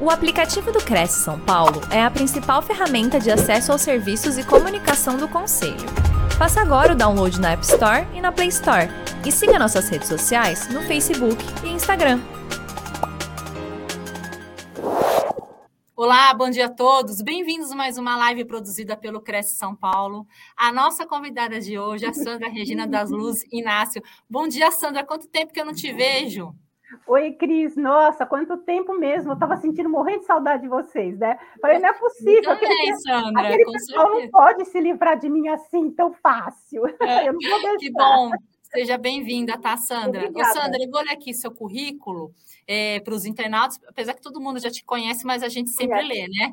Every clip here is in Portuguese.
O aplicativo do Cresce São Paulo é a principal ferramenta de acesso aos serviços e comunicação do Conselho. Faça agora o download na App Store e na Play Store. E siga nossas redes sociais no Facebook e Instagram. Olá, bom dia a todos. Bem-vindos a mais uma live produzida pelo Cresce São Paulo. A nossa convidada de hoje é a Sandra Regina das Luzes Inácio. Bom dia, Sandra. Quanto tempo que eu não te vejo? Oi, Cris. Nossa, quanto tempo mesmo. Eu estava sentindo morrendo de saudade de vocês, né? Falei, não é possível. Também, aquele, Sandra, aquele pessoal certeza. não pode se livrar de mim assim tão fácil. É, eu não vou deixar. Que bom. Seja bem-vinda, tá, Sandra? Ô, Sandra, eu vou ler aqui seu currículo é, para os internautas, apesar que todo mundo já te conhece, mas a gente sempre é. lê, né?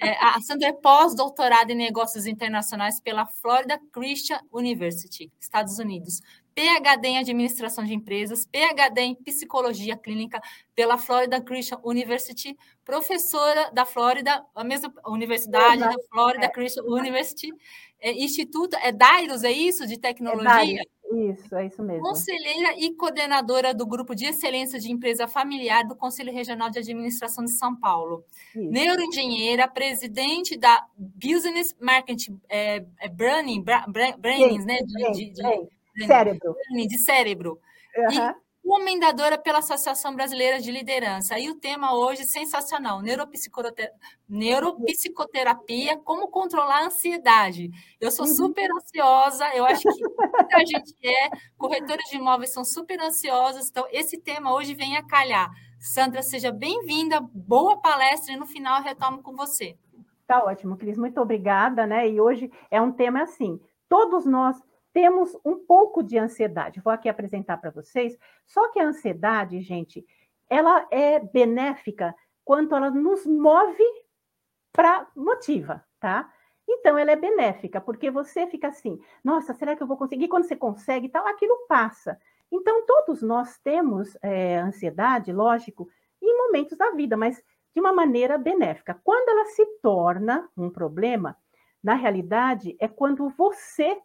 É, a Sandra é pós-doutorada em negócios internacionais pela Florida Christian University, Estados Unidos. PhD em Administração de Empresas, PhD em Psicologia Clínica pela Florida Christian University, professora da Flórida, a mesma Universidade da Florida é. Christian University, é, Instituto, é Dairos, é isso, de tecnologia? É isso, é isso mesmo. Conselheira e coordenadora do Grupo de Excelência de Empresa Familiar do Conselho Regional de Administração de São Paulo. Isso. Neuroengenheira, presidente da Business Marketing é, é Branding, Branding, né? De, de, de, Cérebro. De cérebro. Uhum. E comendadora pela Associação Brasileira de Liderança. E o tema hoje sensacional: neuropsicoterapia, neuropsicoterapia como controlar a ansiedade. Eu sou uhum. super ansiosa, eu acho que muita gente é, corretores de imóveis são super ansiosos, então esse tema hoje vem a calhar. Sandra, seja bem-vinda, boa palestra e no final eu retomo com você. Tá ótimo, Cris, muito obrigada, né? E hoje é um tema assim, todos nós temos um pouco de ansiedade. Vou aqui apresentar para vocês. Só que a ansiedade, gente, ela é benéfica quanto ela nos move para motiva, tá? Então, ela é benéfica, porque você fica assim, nossa, será que eu vou conseguir? Quando você consegue tal, aquilo passa. Então, todos nós temos é, ansiedade, lógico, em momentos da vida, mas de uma maneira benéfica. Quando ela se torna um problema, na realidade, é quando você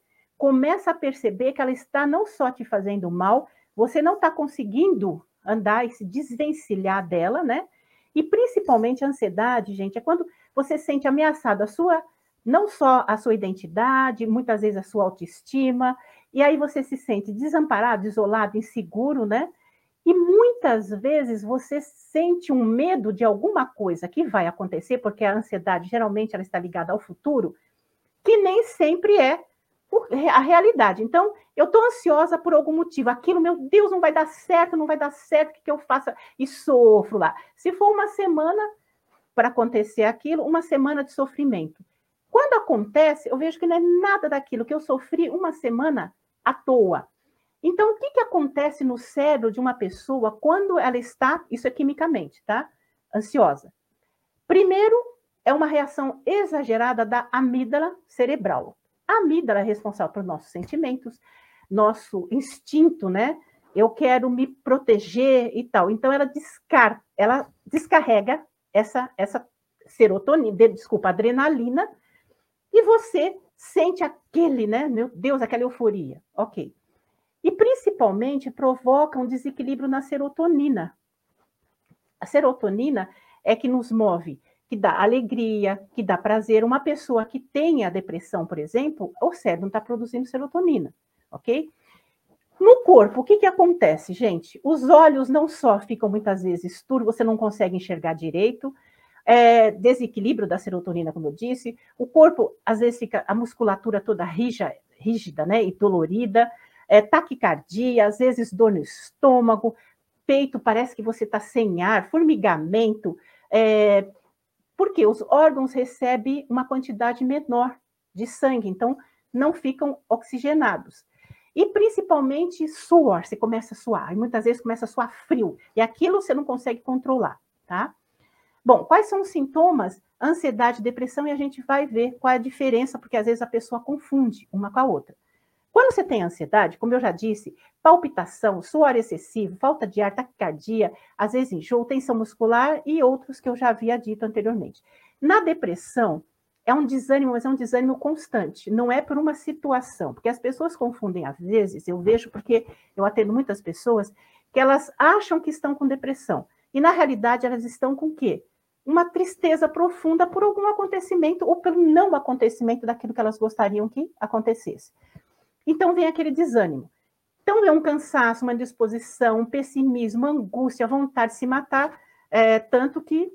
começa a perceber que ela está não só te fazendo mal, você não está conseguindo andar e se desvencilhar dela, né? E principalmente a ansiedade, gente, é quando você sente ameaçado a sua, não só a sua identidade, muitas vezes a sua autoestima, e aí você se sente desamparado, isolado, inseguro, né? E muitas vezes você sente um medo de alguma coisa que vai acontecer, porque a ansiedade geralmente ela está ligada ao futuro, que nem sempre é a realidade. Então, eu estou ansiosa por algum motivo. Aquilo, meu Deus, não vai dar certo, não vai dar certo, o que, que eu faço? E sofro lá. Se for uma semana para acontecer aquilo, uma semana de sofrimento. Quando acontece, eu vejo que não é nada daquilo que eu sofri uma semana à toa. Então, o que, que acontece no cérebro de uma pessoa quando ela está, isso é quimicamente, tá? Ansiosa. Primeiro, é uma reação exagerada da amígdala cerebral. A amígdala é responsável por nossos sentimentos, nosso instinto, né? Eu quero me proteger e tal. Então ela descar, ela descarrega essa essa serotonina, desculpa, adrenalina, e você sente aquele, né? Meu Deus, aquela euforia. OK. E principalmente provoca um desequilíbrio na serotonina. A serotonina é que nos move que dá alegria, que dá prazer. Uma pessoa que tem a depressão, por exemplo, o cérebro não está produzindo serotonina, ok? No corpo, o que, que acontece, gente? Os olhos não só ficam muitas vezes turvos, você não consegue enxergar direito, é, desequilíbrio da serotonina, como eu disse, o corpo, às vezes, fica a musculatura toda rígida, rígida né, e dolorida, é, taquicardia, às vezes dor no estômago, peito, parece que você está sem ar, formigamento, é, porque os órgãos recebem uma quantidade menor de sangue, então não ficam oxigenados. E principalmente suor, você começa a suar, e muitas vezes começa a suar frio, e aquilo você não consegue controlar, tá? Bom, quais são os sintomas? Ansiedade, depressão, e a gente vai ver qual é a diferença, porque às vezes a pessoa confunde uma com a outra. Quando você tem ansiedade, como eu já disse, palpitação, suor excessivo, falta de ar, taquicardia, às vezes enjoo, tensão muscular e outros que eu já havia dito anteriormente. Na depressão, é um desânimo, mas é um desânimo constante, não é por uma situação, porque as pessoas confundem às vezes, eu vejo porque eu atendo muitas pessoas que elas acham que estão com depressão, e na realidade elas estão com o quê? uma tristeza profunda por algum acontecimento ou pelo não acontecimento daquilo que elas gostariam que acontecesse. Então vem aquele desânimo. Então é um cansaço, uma disposição, um pessimismo, angústia, vontade de se matar, é, tanto que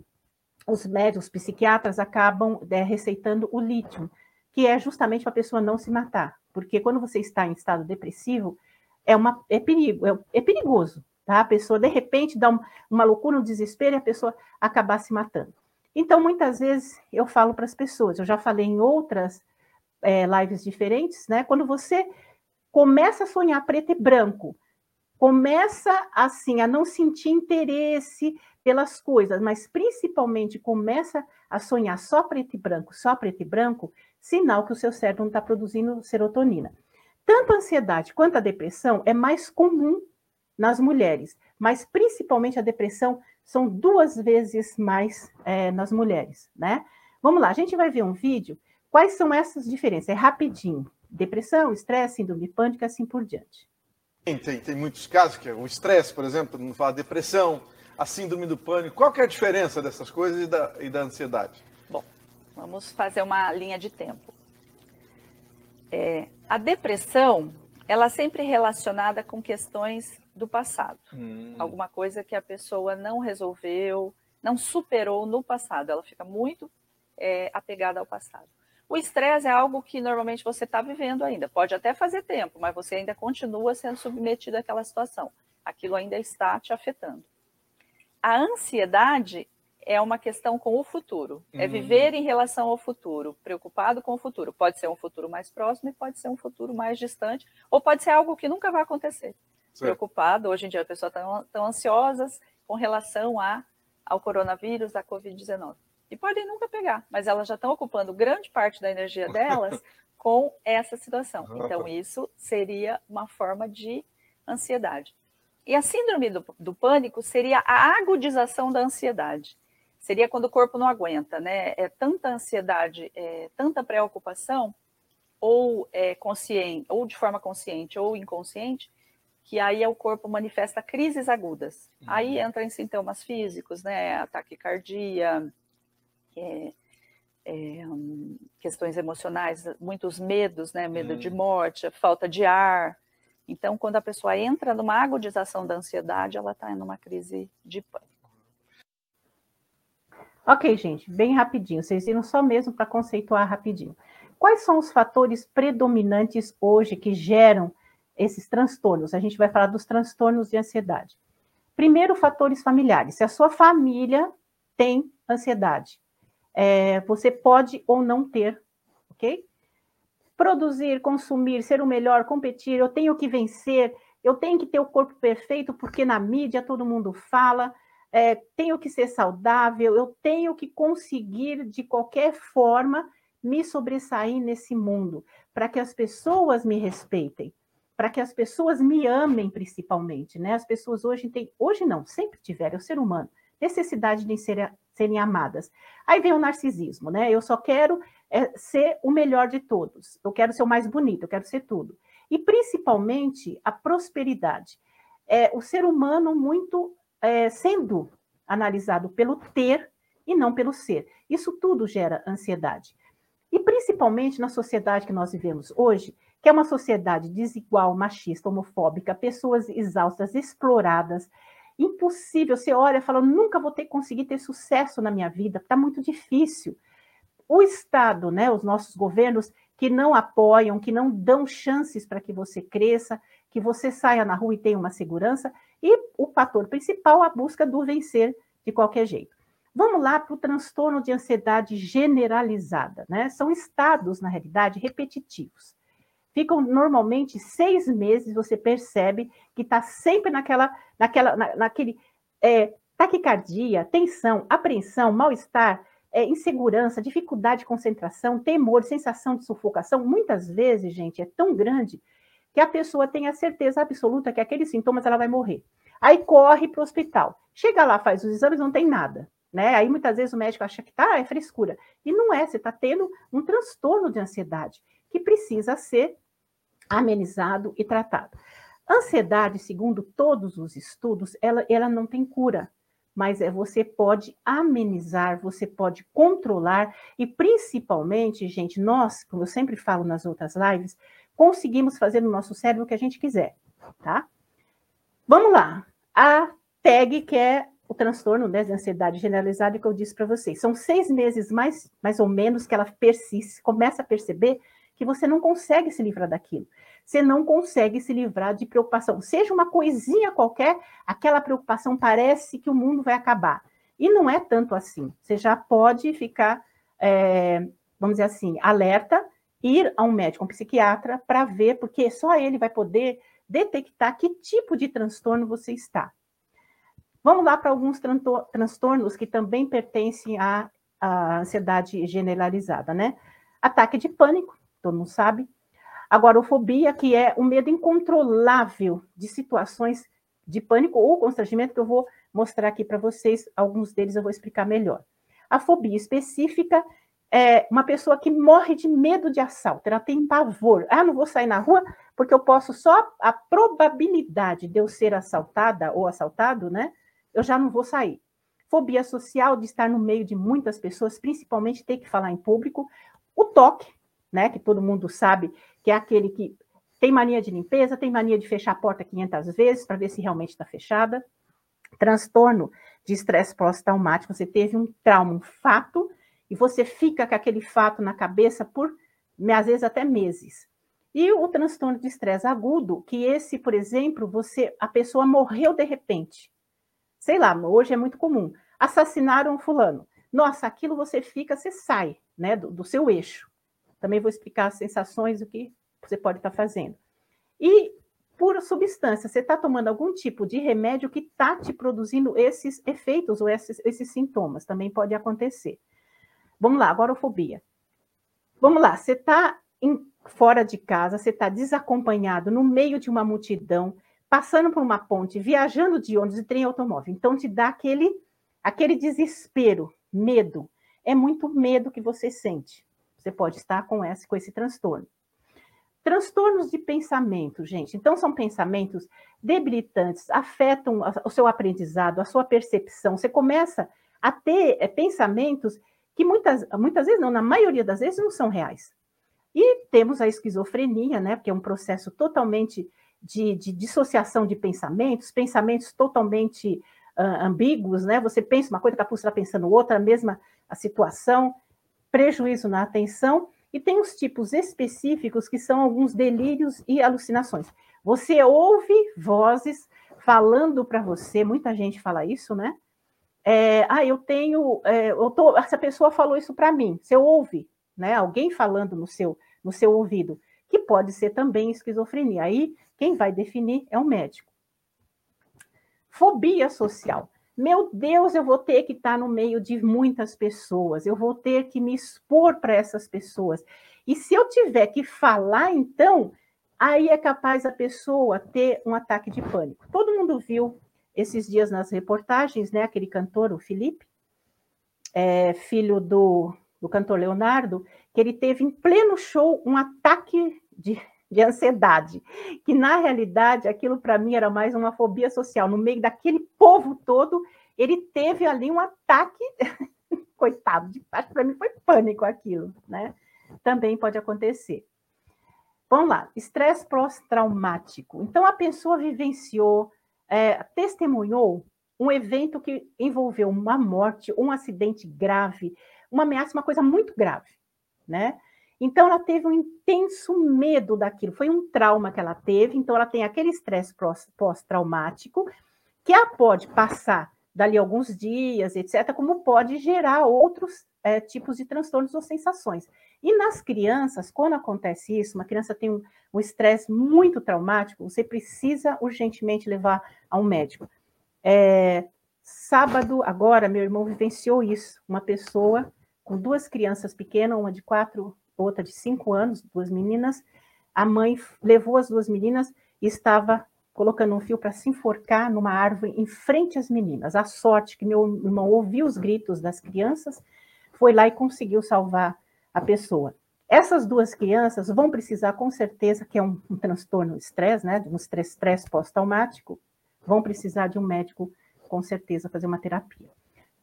os médicos, os psiquiatras acabam é, receitando o lítio, que é justamente para a pessoa não se matar, porque quando você está em estado depressivo, é, uma, é, perigo, é, é perigoso, tá? A pessoa, de repente, dá uma, uma loucura, um desespero e a pessoa acabar se matando. Então, muitas vezes, eu falo para as pessoas, eu já falei em outras é, lives diferentes, né? Quando você começa a sonhar preto e branco, começa assim a não sentir interesse pelas coisas, mas principalmente começa a sonhar só preto e branco, só preto e branco, sinal que o seu cérebro não está produzindo serotonina. Tanto a ansiedade quanto a depressão é mais comum nas mulheres, mas principalmente a depressão são duas vezes mais é, nas mulheres, né? Vamos lá, a gente vai ver um vídeo. Quais são essas diferenças? É rapidinho. Depressão, estresse, síndrome de pânico, assim por diante. Tem, tem muitos casos, que é o estresse, por exemplo, não fala depressão, a síndrome do pânico. Qual que é a diferença dessas coisas e da, e da ansiedade? Bom, vamos fazer uma linha de tempo. É, a depressão, ela é sempre relacionada com questões do passado. Hum. Alguma coisa que a pessoa não resolveu, não superou no passado. Ela fica muito é, apegada ao passado. O estresse é algo que normalmente você está vivendo ainda. Pode até fazer tempo, mas você ainda continua sendo submetido àquela situação. Aquilo ainda está te afetando. A ansiedade é uma questão com o futuro. É uhum. viver em relação ao futuro, preocupado com o futuro. Pode ser um futuro mais próximo e pode ser um futuro mais distante, ou pode ser algo que nunca vai acontecer. Certo. Preocupado, hoje em dia as pessoas estão tão ansiosas com relação a, ao coronavírus, à Covid-19 e podem nunca pegar, mas elas já estão ocupando grande parte da energia delas com essa situação. Então, isso seria uma forma de ansiedade. E a síndrome do, do pânico seria a agudização da ansiedade. Seria quando o corpo não aguenta, né? É tanta ansiedade, é, tanta preocupação, ou é consciente, ou de forma consciente ou inconsciente, que aí o corpo manifesta crises agudas. Uhum. Aí entra em sintomas físicos, né? Ataque cardíaco, é, é, questões emocionais, muitos medos, né? Medo hum. de morte, falta de ar. Então, quando a pessoa entra numa agudização da ansiedade, ela está em uma crise de pânico. Ok, gente, bem rapidinho. Vocês viram só mesmo para conceituar rapidinho. Quais são os fatores predominantes hoje que geram esses transtornos? A gente vai falar dos transtornos de ansiedade. Primeiro, fatores familiares. Se a sua família tem ansiedade, é, você pode ou não ter, ok? Produzir, consumir, ser o melhor, competir, eu tenho que vencer, eu tenho que ter o corpo perfeito, porque na mídia todo mundo fala, é, tenho que ser saudável, eu tenho que conseguir, de qualquer forma, me sobressair nesse mundo, para que as pessoas me respeitem, para que as pessoas me amem, principalmente, né? As pessoas hoje têm, hoje não, sempre tiveram, é o ser humano, necessidade de ser, serem amadas. Aí vem o narcisismo, né? Eu só quero é, ser o melhor de todos, eu quero ser o mais bonito, eu quero ser tudo. E principalmente a prosperidade. É, o ser humano muito é, sendo analisado pelo ter e não pelo ser. Isso tudo gera ansiedade. E principalmente na sociedade que nós vivemos hoje, que é uma sociedade desigual, machista, homofóbica, pessoas exaustas, exploradas, impossível. Você olha e fala, nunca vou ter conseguir ter sucesso na minha vida, está muito difícil. O Estado, né, os nossos governos que não apoiam, que não dão chances para que você cresça, que você saia na rua e tenha uma segurança, e o fator principal, a busca do vencer de qualquer jeito. Vamos lá para o transtorno de ansiedade generalizada, né? São estados, na realidade, repetitivos ficam normalmente seis meses, você percebe que está sempre naquela, naquela, na, naquele é, taquicardia, tensão, apreensão, mal-estar, é, insegurança, dificuldade de concentração, temor, sensação de sufocação. Muitas vezes, gente, é tão grande que a pessoa tem a certeza absoluta que aqueles sintomas ela vai morrer. Aí corre para o hospital. Chega lá, faz os exames, não tem nada. Né? Aí muitas vezes o médico acha que tá, é frescura. E não é, você está tendo um transtorno de ansiedade que precisa ser amenizado e tratado. Ansiedade, segundo todos os estudos, ela, ela não tem cura. mas é você pode amenizar, você pode controlar e principalmente, gente, nós, como eu sempre falo nas outras lives, conseguimos fazer no nosso cérebro o que a gente quiser, tá? Vamos lá. A TAG, que é o transtorno né, de ansiedade generalizada que eu disse para vocês. São seis meses mais, mais ou menos que ela persiste, começa a perceber que você não consegue se livrar daquilo. Você não consegue se livrar de preocupação. Seja uma coisinha qualquer, aquela preocupação parece que o mundo vai acabar. E não é tanto assim. Você já pode ficar, é, vamos dizer assim, alerta, ir a um médico, um psiquiatra, para ver, porque só ele vai poder detectar que tipo de transtorno você está. Vamos lá para alguns transtornos que também pertencem à, à ansiedade generalizada, né? Ataque de pânico, todo mundo sabe. Agorafobia, que é o medo incontrolável de situações de pânico ou constrangimento, que eu vou mostrar aqui para vocês, alguns deles eu vou explicar melhor. A fobia específica é uma pessoa que morre de medo de assalto, ela tem pavor. Ah, não vou sair na rua porque eu posso só a probabilidade de eu ser assaltada ou assaltado, né? eu já não vou sair. Fobia social de estar no meio de muitas pessoas, principalmente ter que falar em público. O toque, né, que todo mundo sabe que é aquele que tem mania de limpeza, tem mania de fechar a porta 500 vezes para ver se realmente está fechada. Transtorno de estresse pós-traumático, você teve um trauma, um fato, e você fica com aquele fato na cabeça por, às vezes, até meses. E o transtorno de estresse agudo, que esse, por exemplo, você a pessoa morreu de repente sei lá, hoje é muito comum, assassinaram fulano. Nossa, aquilo você fica, você sai né, do, do seu eixo. Também vou explicar as sensações, o que você pode estar fazendo. E por substância, você está tomando algum tipo de remédio que está te produzindo esses efeitos ou esses, esses sintomas, também pode acontecer. Vamos lá, agorafobia. Vamos lá, você está fora de casa, você está desacompanhado, no meio de uma multidão, passando por uma ponte, viajando de ônibus e trem automóvel. Então te dá aquele aquele desespero, medo. É muito medo que você sente. Você pode estar com esse com esse transtorno. Transtornos de pensamento, gente. Então são pensamentos debilitantes, afetam o seu aprendizado, a sua percepção. Você começa a ter é, pensamentos que muitas, muitas vezes, não, na maioria das vezes, não são reais. E temos a esquizofrenia, né? Que é um processo totalmente de, de dissociação de pensamentos, pensamentos totalmente uh, ambíguos, né? Você pensa uma coisa, a está pensando outra, a mesma a situação, prejuízo na atenção, e tem os tipos específicos que são alguns delírios e alucinações. Você ouve vozes falando para você, muita gente fala isso, né? É, ah, eu tenho, é, eu tô, essa pessoa falou isso para mim. Você ouve, né? Alguém falando no seu, no seu ouvido, que pode ser também esquizofrenia. Aí quem vai definir é o médico. Fobia social. Meu Deus, eu vou ter que estar no meio de muitas pessoas, eu vou ter que me expor para essas pessoas. E se eu tiver que falar, então, aí é capaz a pessoa ter um ataque de pânico. Todo mundo viu esses dias nas reportagens, né? Aquele cantor, o Felipe, é, filho do, do cantor Leonardo, que ele teve em pleno show um ataque de, de ansiedade, que na realidade aquilo para mim era mais uma fobia social. No meio daquele povo todo, ele teve ali um ataque, coitado, acho que para mim foi pânico aquilo, né? Também pode acontecer. Vamos lá, estresse pós-traumático. Então a pessoa vivenciou, é, testemunhou um evento que envolveu uma morte, um acidente grave, uma ameaça, uma coisa muito grave, né? Então, ela teve um intenso medo daquilo, foi um trauma que ela teve, então, ela tem aquele estresse pós-traumático, que ela pode passar dali alguns dias, etc., como pode gerar outros é, tipos de transtornos ou sensações. E nas crianças, quando acontece isso, uma criança tem um estresse muito traumático, você precisa urgentemente levar a um médico. É, sábado, agora, meu irmão vivenciou isso, uma pessoa com duas crianças pequenas, uma de quatro outra de cinco anos, duas meninas. A mãe levou as duas meninas e estava colocando um fio para se enforcar numa árvore em frente às meninas. A sorte que meu irmão ouviu os gritos das crianças, foi lá e conseguiu salvar a pessoa. Essas duas crianças vão precisar, com certeza, que é um, um transtorno estresse, né, um estresse pós-traumático, vão precisar de um médico com certeza, fazer uma terapia.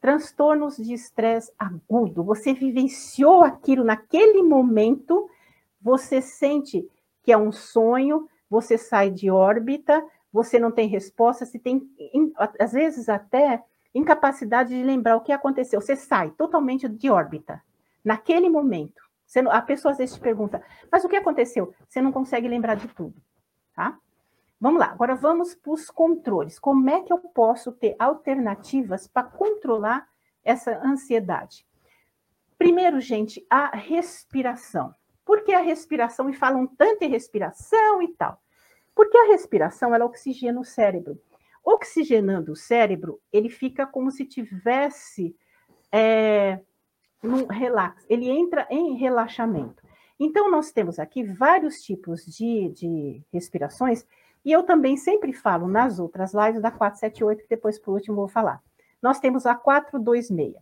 Transtornos de estresse agudo. Você vivenciou aquilo naquele momento, você sente que é um sonho, você sai de órbita, você não tem resposta, se tem, às vezes até incapacidade de lembrar o que aconteceu. Você sai totalmente de órbita naquele momento. Você, a pessoa às vezes te pergunta, mas o que aconteceu? Você não consegue lembrar de tudo, tá? Vamos lá, agora vamos para os controles. Como é que eu posso ter alternativas para controlar essa ansiedade? Primeiro, gente, a respiração. Por que a respiração? E falam tanto em respiração e tal. Porque a respiração, ela oxigena o cérebro. Oxigenando o cérebro, ele fica como se tivesse é, relax, ele entra em relaxamento. Então, nós temos aqui vários tipos de, de respirações e eu também sempre falo nas outras lives da 478, que depois, por último, vou falar. Nós temos a 426.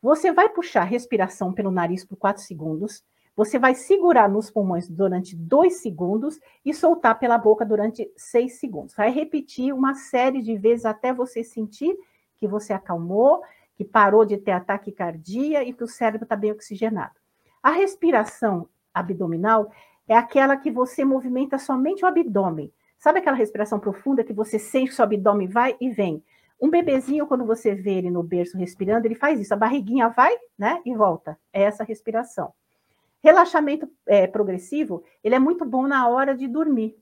Você vai puxar a respiração pelo nariz por 4 segundos, você vai segurar nos pulmões durante 2 segundos e soltar pela boca durante 6 segundos. Vai repetir uma série de vezes até você sentir que você acalmou, que parou de ter ataque cardíaco e que o cérebro está bem oxigenado. A respiração abdominal é aquela que você movimenta somente o abdômen. Sabe aquela respiração profunda que você sente que seu abdômen vai e vem? Um bebezinho, quando você vê ele no berço respirando, ele faz isso. A barriguinha vai, né, e volta. É essa respiração. Relaxamento é, progressivo, ele é muito bom na hora de dormir.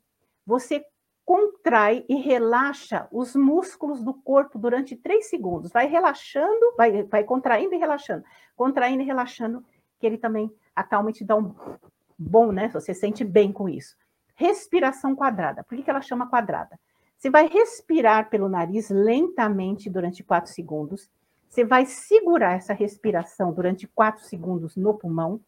Você contrai e relaxa os músculos do corpo durante três segundos. Vai relaxando, vai, vai contraindo e relaxando. Contraindo e relaxando, que ele também acalma e te dá um bom, né? Você sente bem com isso. Respiração quadrada. Por que, que ela chama quadrada? Você vai respirar pelo nariz lentamente durante quatro segundos. Você vai segurar essa respiração durante quatro segundos no pulmão.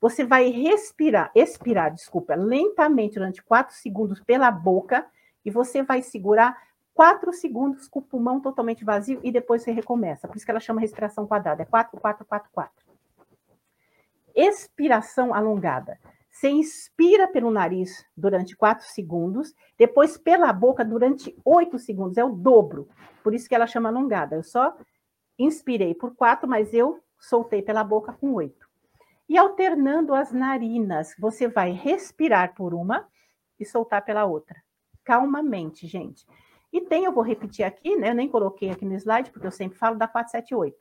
Você vai respirar, expirar, desculpa, lentamente durante quatro segundos pela boca. E você vai segurar quatro segundos com o pulmão totalmente vazio e depois você recomeça. Por isso que ela chama respiração quadrada. É quatro, quatro, quatro, quatro expiração alongada. Você inspira pelo nariz durante 4 segundos, depois pela boca durante 8 segundos, é o dobro. Por isso que ela chama alongada. Eu só inspirei por 4, mas eu soltei pela boca com 8. E alternando as narinas, você vai respirar por uma e soltar pela outra. Calmamente, gente. E tem, eu vou repetir aqui, né? Eu nem coloquei aqui no slide, porque eu sempre falo da 478.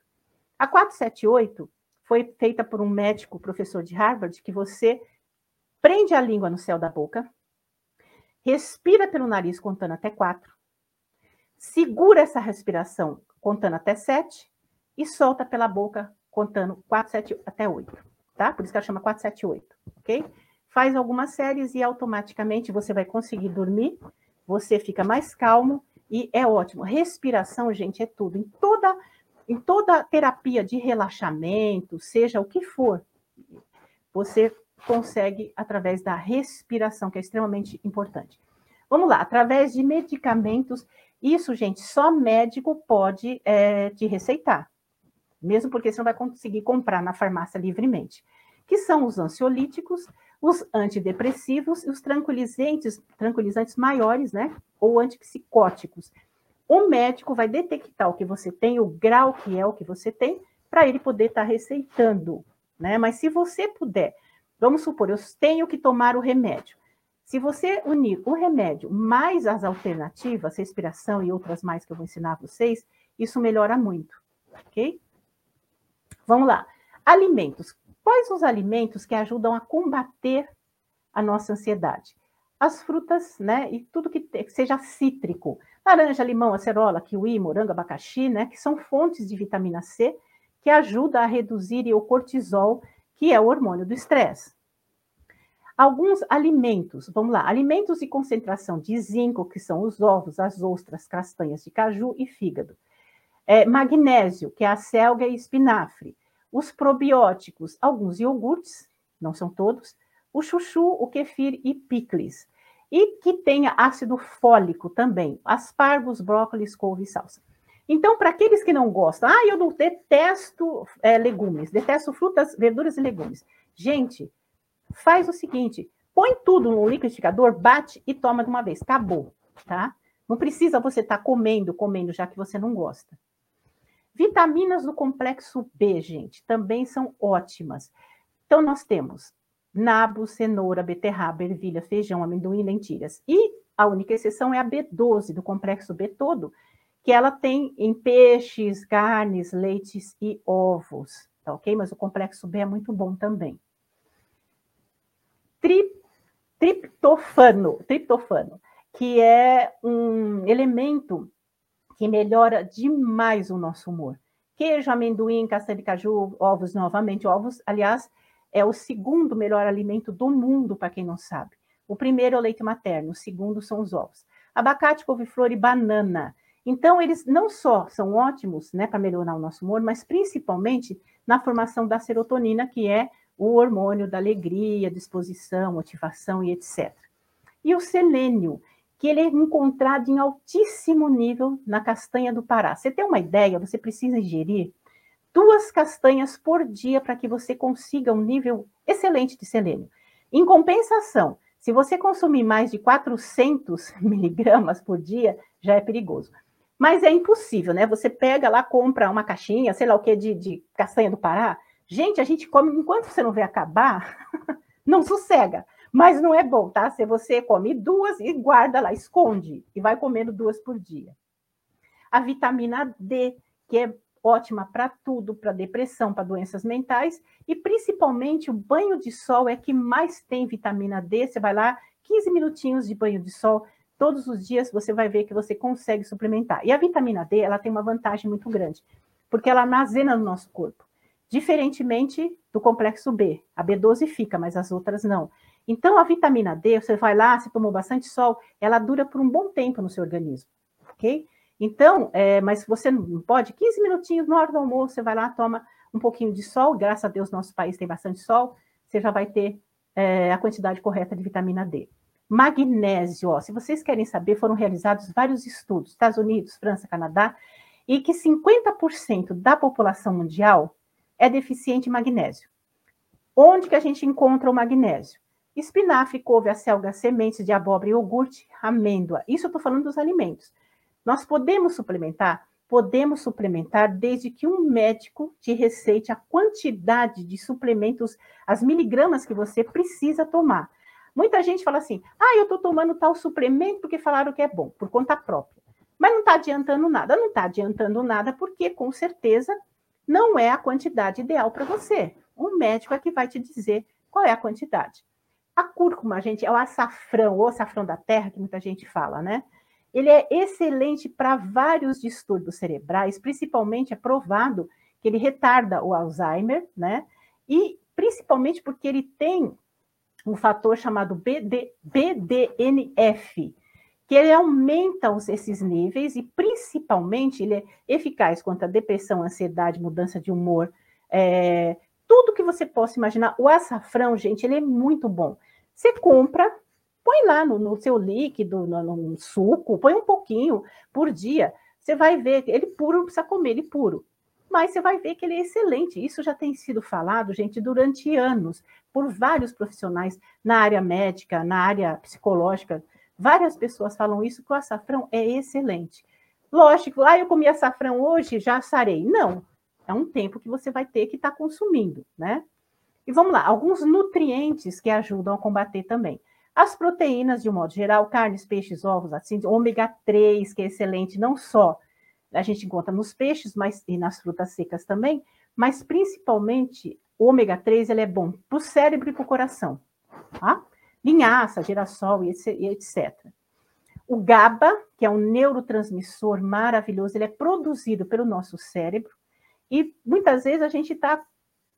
A 478 foi feita por um médico, professor de Harvard, que você prende a língua no céu da boca, respira pelo nariz contando até quatro, segura essa respiração contando até sete e solta pela boca contando quatro, sete, até oito, tá? Por isso que ela chama 478, ok? Faz algumas séries e automaticamente você vai conseguir dormir, você fica mais calmo e é ótimo. Respiração, gente, é tudo. Em toda em toda terapia de relaxamento, seja o que for, você consegue através da respiração, que é extremamente importante. Vamos lá, através de medicamentos, isso, gente, só médico pode é, te receitar, mesmo porque você não vai conseguir comprar na farmácia livremente, que são os ansiolíticos, os antidepressivos e os tranquilizantes, tranquilizantes maiores, né, ou antipsicóticos, o médico vai detectar o que você tem, o grau que é o que você tem, para ele poder estar tá receitando, né? Mas se você puder, vamos supor, eu tenho que tomar o remédio. Se você unir o remédio mais as alternativas, respiração e outras mais que eu vou ensinar a vocês, isso melhora muito, ok? Vamos lá. Alimentos. Quais os alimentos que ajudam a combater a nossa ansiedade? As frutas, né? E tudo que seja cítrico laranja, limão, acerola, kiwi, morango, abacaxi, né, que são fontes de vitamina C que ajuda a reduzir o cortisol, que é o hormônio do estresse. Alguns alimentos, vamos lá, alimentos de concentração de zinco, que são os ovos, as ostras, castanhas de caju e fígado. É, magnésio, que é a selga e espinafre. Os probióticos, alguns iogurtes, não são todos, o chuchu, o kefir e picles e que tenha ácido fólico também, aspargos, brócolis, couve e salsa. Então, para aqueles que não gostam, ah, eu não detesto é, legumes, detesto frutas, verduras e legumes. Gente, faz o seguinte: põe tudo no liquidificador, bate e toma de uma vez. Acabou, tá? Não precisa você estar tá comendo, comendo, já que você não gosta. Vitaminas do complexo B, gente, também são ótimas. Então, nós temos nabo, cenoura, beterraba, ervilha, feijão, amendoim, lentilhas. E a única exceção é a B12, do complexo B todo, que ela tem em peixes, carnes, leites e ovos, tá ok? Mas o complexo B é muito bom também. Tri, triptofano, triptofano, que é um elemento que melhora demais o nosso humor. Queijo, amendoim, castanha de caju, ovos novamente. Ovos, aliás, é o segundo melhor alimento do mundo, para quem não sabe. O primeiro é o leite materno, o segundo são os ovos. Abacate, couve-flor e banana. Então, eles não só são ótimos né, para melhorar o nosso humor, mas principalmente na formação da serotonina, que é o hormônio da alegria, disposição, motivação e etc. E o selênio, que ele é encontrado em altíssimo nível na castanha do Pará. Você tem uma ideia, você precisa ingerir duas castanhas por dia para que você consiga um nível excelente de selênio. Em compensação, se você consumir mais de 400 miligramas por dia, já é perigoso. Mas é impossível, né? Você pega lá, compra uma caixinha, sei lá o que, de, de castanha do Pará. Gente, a gente come, enquanto você não vê acabar, não sossega. Mas não é bom, tá? Se você come duas e guarda lá, esconde, e vai comendo duas por dia. A vitamina D, que é ótima para tudo, para depressão, para doenças mentais, e principalmente o banho de sol é que mais tem vitamina D. Você vai lá, 15 minutinhos de banho de sol, todos os dias você vai ver que você consegue suplementar. E a vitamina D, ela tem uma vantagem muito grande, porque ela armazena no nosso corpo, diferentemente do complexo B. A B12 fica, mas as outras não. Então, a vitamina D, você vai lá, você tomou bastante sol, ela dura por um bom tempo no seu organismo, ok? Então, é, mas você não pode, 15 minutinhos na hora do almoço, você vai lá, toma um pouquinho de sol, graças a Deus nosso país tem bastante sol, você já vai ter é, a quantidade correta de vitamina D. Magnésio, ó, se vocês querem saber, foram realizados vários estudos, Estados Unidos, França, Canadá, e que 50% da população mundial é deficiente em magnésio. Onde que a gente encontra o magnésio? espinafre, couve, acelga, sementes de abóbora, iogurte, amêndoa. Isso eu estou falando dos alimentos. Nós podemos suplementar? Podemos suplementar desde que um médico te receite a quantidade de suplementos, as miligramas que você precisa tomar. Muita gente fala assim: ah, eu estou tomando tal suplemento porque falaram que é bom, por conta própria. Mas não está adiantando nada. Não está adiantando nada porque, com certeza, não é a quantidade ideal para você. Um médico é que vai te dizer qual é a quantidade. A cúrcuma, gente, é o açafrão, ou açafrão da terra, que muita gente fala, né? Ele é excelente para vários distúrbios cerebrais, principalmente é provado que ele retarda o Alzheimer, né? E principalmente porque ele tem um fator chamado BD, BDNF, que ele aumenta os, esses níveis e principalmente ele é eficaz contra depressão, ansiedade, mudança de humor, é, tudo que você possa imaginar. O açafrão, gente, ele é muito bom. Você compra, põe lá no, no seu líquido, no, no, suco, põe um pouquinho por dia. Você vai ver, ele puro não precisa comer, ele puro. Mas você vai ver que ele é excelente. Isso já tem sido falado, gente, durante anos, por vários profissionais na área médica, na área psicológica. Várias pessoas falam isso, que o açafrão é excelente. Lógico, ah, eu comi açafrão hoje, já sarei. Não, é um tempo que você vai ter que estar tá consumindo, né? E vamos lá, alguns nutrientes que ajudam a combater também. As proteínas, de um modo geral, carnes, peixes, ovos, assim, ômega 3, que é excelente, não só a gente encontra nos peixes, mas e nas frutas secas também, mas principalmente o ômega 3 ele é bom para o cérebro e para o coração. Tá? Linhaça, girassol e etc. O GABA, que é um neurotransmissor maravilhoso, ele é produzido pelo nosso cérebro e muitas vezes a gente está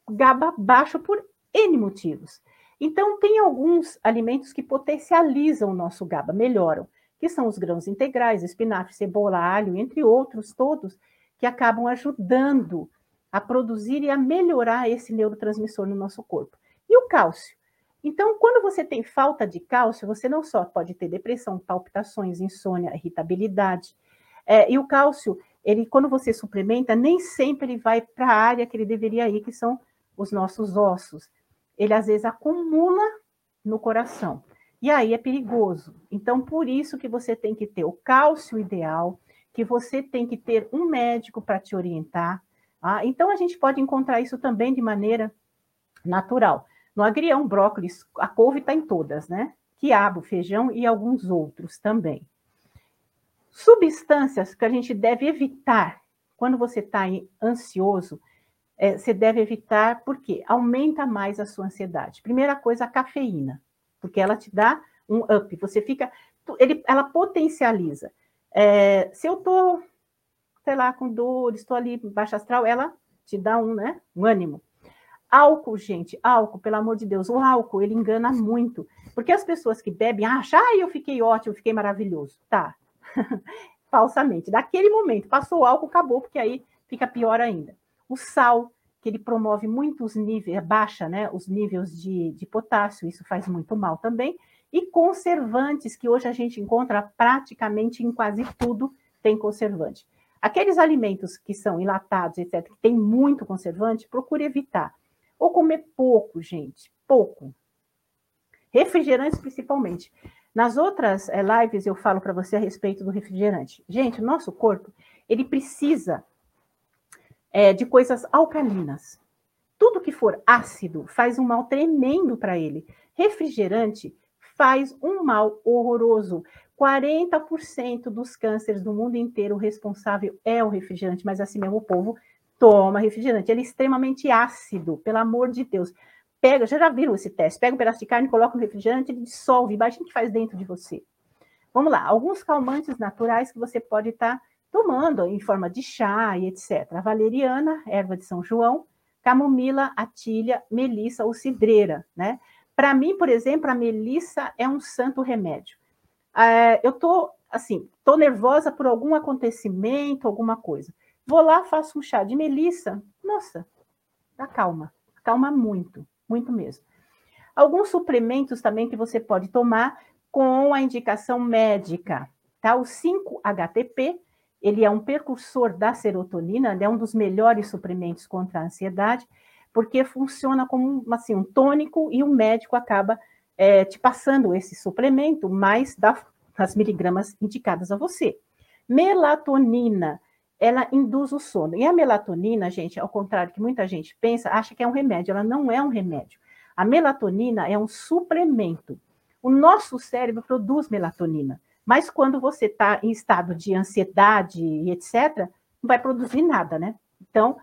GABA baixo por N motivos. Então, tem alguns alimentos que potencializam o nosso GABA, melhoram, que são os grãos integrais, espinafre, cebola, alho, entre outros todos, que acabam ajudando a produzir e a melhorar esse neurotransmissor no nosso corpo. E o cálcio? Então, quando você tem falta de cálcio, você não só pode ter depressão, palpitações, insônia, irritabilidade. É, e o cálcio, ele, quando você suplementa, nem sempre ele vai para a área que ele deveria ir, que são os nossos ossos. Ele às vezes acumula no coração. E aí é perigoso. Então, por isso que você tem que ter o cálcio ideal, que você tem que ter um médico para te orientar. Ah, então, a gente pode encontrar isso também de maneira natural. No agrião, brócolis, a couve está em todas, né? Quiabo, feijão e alguns outros também. Substâncias que a gente deve evitar quando você está ansioso, é, você deve evitar, porque aumenta mais a sua ansiedade. Primeira coisa, a cafeína porque ela te dá um up, você fica, ele, ela potencializa. É, se eu estou, sei lá, com dor, estou ali baixa astral, ela te dá um, né, um ânimo. Álcool, gente, álcool, pelo amor de Deus, o álcool, ele engana muito, porque as pessoas que bebem acham, ah, eu fiquei ótimo, fiquei maravilhoso. Tá, falsamente. Daquele momento, passou o álcool, acabou, porque aí fica pior ainda. O sal, que ele promove muitos níveis, baixa né, os níveis de, de potássio, isso faz muito mal também, e conservantes, que hoje a gente encontra praticamente em quase tudo, tem conservante. Aqueles alimentos que são enlatados, etc., que tem muito conservante, procure evitar. Ou comer pouco, gente, pouco. Refrigerantes, principalmente. Nas outras é, lives eu falo para você a respeito do refrigerante. Gente, o nosso corpo, ele precisa é, de coisas alcalinas. Tudo que for ácido faz um mal tremendo para ele. Refrigerante faz um mal horroroso. 40% dos cânceres do mundo inteiro, responsável é o refrigerante, mas assim mesmo o povo toma refrigerante. Ele é extremamente ácido, pelo amor de Deus. Pega, já, já viram esse teste? Pega um pedaço de carne, coloca no refrigerante, ele dissolve. Imagina o que faz dentro de você. Vamos lá, alguns calmantes naturais que você pode estar tá tomando em forma de chá e etc. A valeriana, erva de São João, camomila, atilha, melissa ou cidreira, né? Para mim, por exemplo, a melissa é um santo remédio. É, eu tô assim, tô nervosa por algum acontecimento, alguma coisa. Vou lá, faço um chá de melissa, nossa, dá calma, calma muito, muito mesmo. Alguns suplementos também que você pode tomar com a indicação médica, tá? O 5-HTP, ele é um precursor da serotonina, é um dos melhores suprimentos contra a ansiedade, porque funciona como assim, um tônico e o médico acaba é, te passando esse suplemento, mais das miligramas indicadas a você. Melatonina, ela induz o sono. E a melatonina, gente, ao contrário que muita gente pensa, acha que é um remédio. Ela não é um remédio. A melatonina é um suplemento. O nosso cérebro produz melatonina. Mas quando você está em estado de ansiedade e etc., não vai produzir nada, né? Então,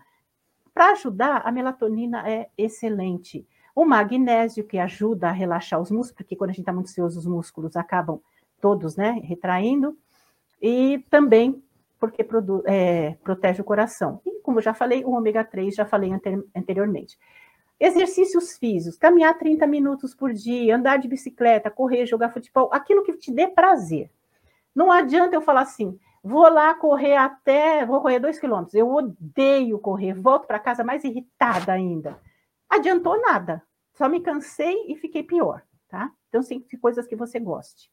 para ajudar, a melatonina é excelente. O magnésio, que ajuda a relaxar os músculos, porque quando a gente está muito ansioso, os músculos acabam todos, né, retraindo. E também porque é, protege o coração. E, como eu já falei, o ômega 3, já falei anteriormente. Exercícios físicos, caminhar 30 minutos por dia, andar de bicicleta, correr, jogar futebol, aquilo que te dê prazer. Não adianta eu falar assim, vou lá correr até, vou correr dois quilômetros, eu odeio correr, volto para casa mais irritada ainda. Adiantou nada, só me cansei e fiquei pior, tá? Então, sim, coisas que você goste.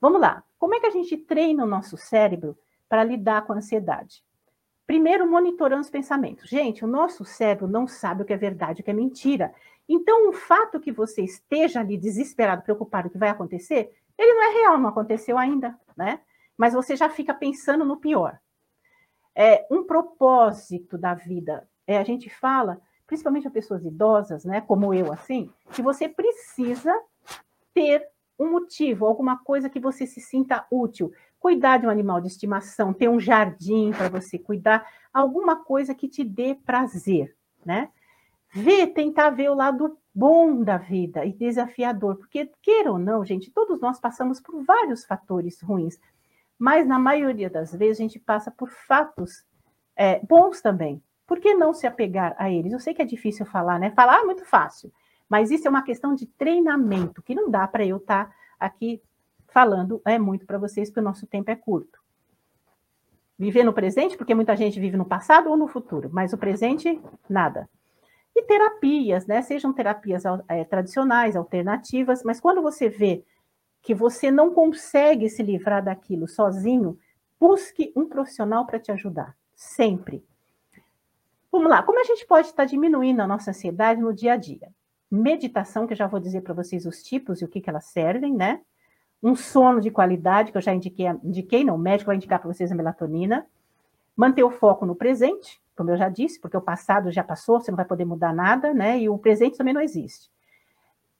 Vamos lá, como é que a gente treina o nosso cérebro para lidar com a ansiedade? Primeiro, monitorando os pensamentos. Gente, o nosso cérebro não sabe o que é verdade, o que é mentira. Então, o fato que você esteja ali desesperado, preocupado, o que vai acontecer, ele não é real, não aconteceu ainda, né? Mas você já fica pensando no pior. É um propósito da vida. É, a gente fala, principalmente a pessoas idosas, né, como eu, assim, que você precisa ter um motivo, alguma coisa que você se sinta útil cuidar de um animal de estimação, ter um jardim para você cuidar, alguma coisa que te dê prazer, né? Ver, tentar ver o lado bom da vida e desafiador, porque queira ou não, gente, todos nós passamos por vários fatores ruins, mas na maioria das vezes a gente passa por fatos é, bons também. Por que não se apegar a eles? Eu sei que é difícil falar, né? Falar é muito fácil, mas isso é uma questão de treinamento, que não dá para eu estar tá aqui falando é muito para vocês, porque o nosso tempo é curto. Viver no presente, porque muita gente vive no passado ou no futuro, mas o presente, nada. E terapias, né? Sejam terapias é, tradicionais, alternativas, mas quando você vê que você não consegue se livrar daquilo sozinho, busque um profissional para te ajudar, sempre. Vamos lá, como a gente pode estar diminuindo a nossa ansiedade no dia a dia? meditação, que eu já vou dizer para vocês os tipos e o que, que elas servem, né? Um sono de qualidade, que eu já indiquei, indiquei não, o médico vai indicar para vocês a melatonina. Manter o foco no presente, como eu já disse, porque o passado já passou, você não vai poder mudar nada, né? E o presente também não existe.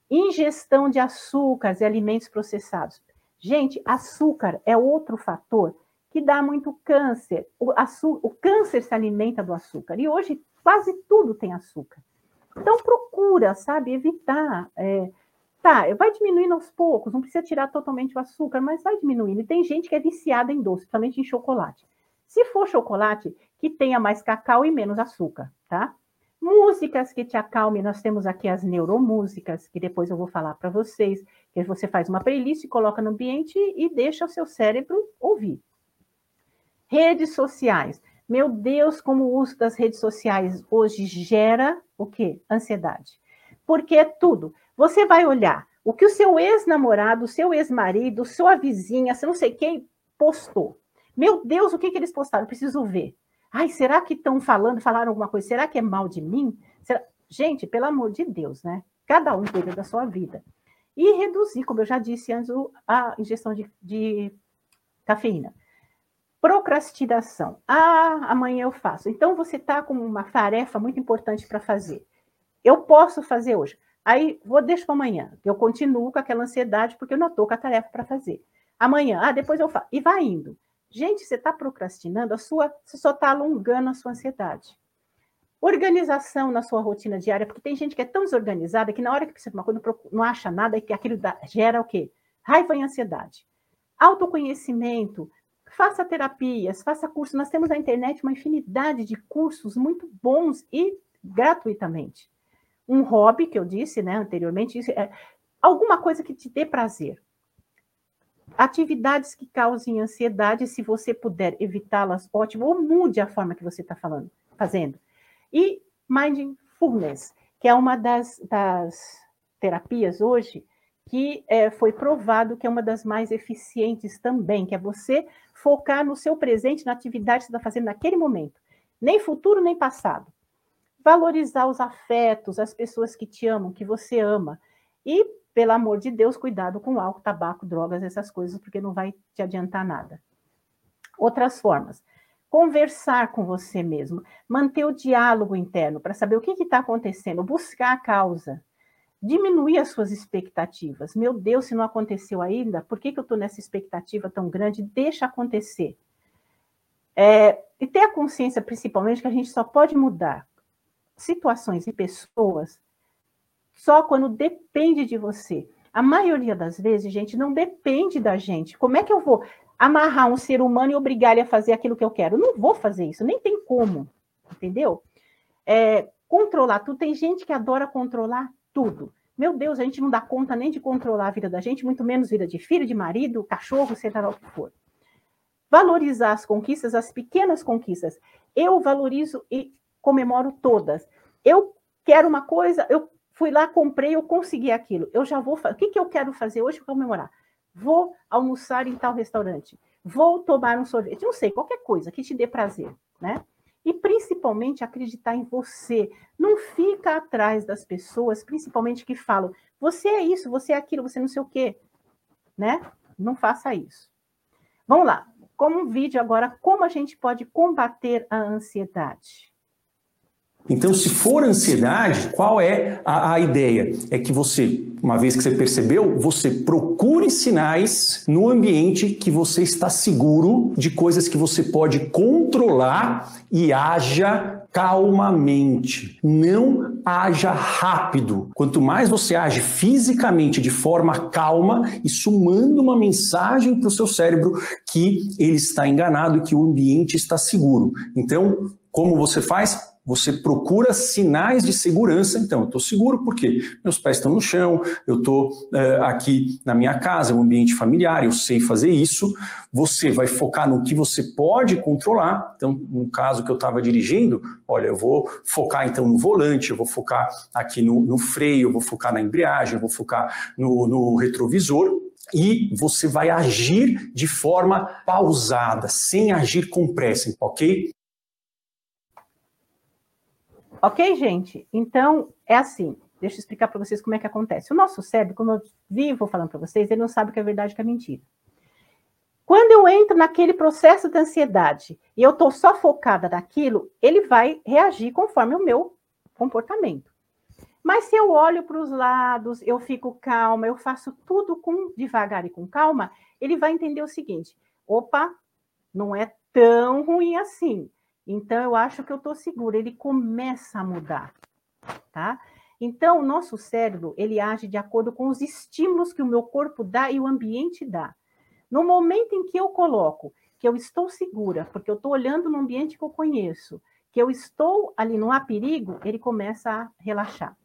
Ingestão de açúcares e alimentos processados. Gente, açúcar é outro fator que dá muito câncer. O, o câncer se alimenta do açúcar. E hoje quase tudo tem açúcar. Então procura, sabe, evitar. É, tá, vai diminuindo aos poucos, não precisa tirar totalmente o açúcar, mas vai diminuindo. E tem gente que é viciada em doce, principalmente em chocolate. Se for chocolate, que tenha mais cacau e menos açúcar, tá? Músicas que te acalmem, nós temos aqui as neuromúsicas, que depois eu vou falar para vocês, que você faz uma playlist, coloca no ambiente e deixa o seu cérebro ouvir. Redes sociais. Meu Deus, como o uso das redes sociais hoje gera o quê? Ansiedade. Porque é tudo. Você vai olhar o que o seu ex-namorado, o seu ex-marido, sua vizinha, se não sei quem, postou. Meu Deus, o que, que eles postaram? Eu preciso ver. Ai, será que estão falando, falaram alguma coisa? Será que é mal de mim? Será... Gente, pelo amor de Deus, né? Cada um cuida da sua vida. E reduzir, como eu já disse antes, a ingestão de, de cafeína. Procrastinação. Ah, amanhã eu faço. Então você está com uma tarefa muito importante para fazer. Eu posso fazer hoje. Aí vou deixar para amanhã. Eu continuo com aquela ansiedade porque eu não estou com a tarefa para fazer. Amanhã, ah, depois eu faço. E vai indo. Gente, você está procrastinando, a sua, você só está alongando a sua ansiedade. Organização na sua rotina diária, porque tem gente que é tão desorganizada que na hora que precisa de uma coisa não, acha nada e que aquilo dá, gera o quê? Raiva e ansiedade. Autoconhecimento, Faça terapias, faça cursos. Nós temos na internet uma infinidade de cursos muito bons e gratuitamente. Um hobby, que eu disse né, anteriormente, é alguma coisa que te dê prazer. Atividades que causem ansiedade, se você puder evitá-las, ótimo, ou mude a forma que você está falando, fazendo. E mindfulness, que é uma das, das terapias hoje que é, foi provado que é uma das mais eficientes também, que é você focar no seu presente, na atividade que você está fazendo naquele momento, nem futuro nem passado. Valorizar os afetos, as pessoas que te amam, que você ama. E, pelo amor de Deus, cuidado com álcool, tabaco, drogas, essas coisas, porque não vai te adiantar nada. Outras formas. Conversar com você mesmo, manter o diálogo interno para saber o que está acontecendo, buscar a causa diminuir as suas expectativas. Meu Deus, se não aconteceu ainda, por que, que eu estou nessa expectativa tão grande? Deixa acontecer. É, e ter a consciência, principalmente, que a gente só pode mudar situações e pessoas só quando depende de você. A maioria das vezes, gente, não depende da gente. Como é que eu vou amarrar um ser humano e obrigar ele a fazer aquilo que eu quero? não vou fazer isso, nem tem como, entendeu? É, controlar tudo. Tem gente que adora controlar tudo. Meu Deus, a gente não dá conta nem de controlar a vida da gente, muito menos vida de filho, de marido, cachorro, seja lá o que for. Valorizar as conquistas, as pequenas conquistas. Eu valorizo e comemoro todas. Eu quero uma coisa, eu fui lá, comprei, eu consegui aquilo. Eu já vou fazer. O que, que eu quero fazer hoje para comemorar? Vou almoçar em tal restaurante. Vou tomar um sorvete. Não sei, qualquer coisa que te dê prazer, né? e principalmente acreditar em você. Não fica atrás das pessoas, principalmente que falam: você é isso, você é aquilo, você não sei o quê, né? Não faça isso. Vamos lá. Como um vídeo agora, como a gente pode combater a ansiedade? Então, se for ansiedade, qual é a, a, ideia? É que você, uma vez que você percebeu, você procure sinais no ambiente que você está seguro de coisas que você pode controlar e haja calmamente. Não haja rápido. Quanto mais você age fisicamente de forma calma, isso manda uma mensagem para o seu cérebro que ele está enganado e que o ambiente está seguro. Então, como você faz? Você procura sinais de segurança. Então, eu estou seguro porque meus pés estão no chão, eu estou uh, aqui na minha casa, é um ambiente familiar, eu sei fazer isso. Você vai focar no que você pode controlar. Então, no caso que eu estava dirigindo, olha, eu vou focar então no volante, eu vou focar aqui no, no freio, eu vou focar na embreagem, eu vou focar no, no retrovisor e você vai agir de forma pausada, sem agir com pressa, ok? Ok, gente? Então, é assim: Deixa eu explicar para vocês como é que acontece. O nosso cérebro, como eu vivo falando para vocês, ele não sabe o que é verdade e o que é mentira. Quando eu entro naquele processo de ansiedade e eu estou só focada naquilo, ele vai reagir conforme o meu comportamento. Mas se eu olho para os lados, eu fico calma, eu faço tudo com devagar e com calma, ele vai entender o seguinte: opa, não é tão ruim assim. Então eu acho que eu estou segura. Ele começa a mudar, tá? Então o nosso cérebro ele age de acordo com os estímulos que o meu corpo dá e o ambiente dá. No momento em que eu coloco que eu estou segura, porque eu estou olhando no ambiente que eu conheço, que eu estou ali, não há perigo, ele começa a relaxar.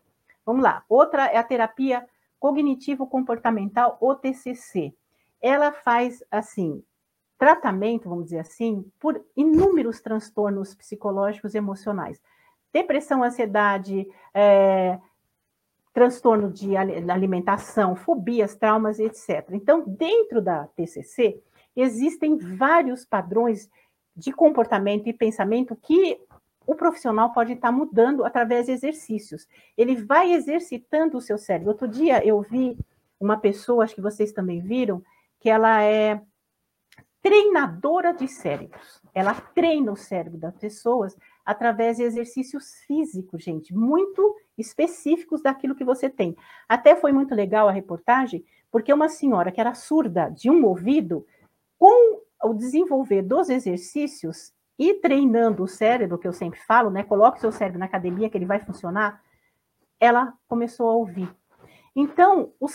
Vamos lá. Outra é a terapia cognitivo-comportamental, OTCC. Ela faz, assim, tratamento, vamos dizer assim, por inúmeros transtornos psicológicos e emocionais. Depressão, ansiedade, é, transtorno de alimentação, fobias, traumas, etc. Então, dentro da TCC, existem vários padrões de comportamento e pensamento que o profissional pode estar mudando através de exercícios. Ele vai exercitando o seu cérebro. Outro dia eu vi uma pessoa, acho que vocês também viram, que ela é treinadora de cérebros. Ela treina o cérebro das pessoas através de exercícios físicos, gente, muito específicos daquilo que você tem. Até foi muito legal a reportagem, porque uma senhora que era surda de um ouvido, com o desenvolver dos exercícios e treinando o cérebro, que eu sempre falo, né? Coloque seu cérebro na academia que ele vai funcionar. Ela começou a ouvir. Então, o,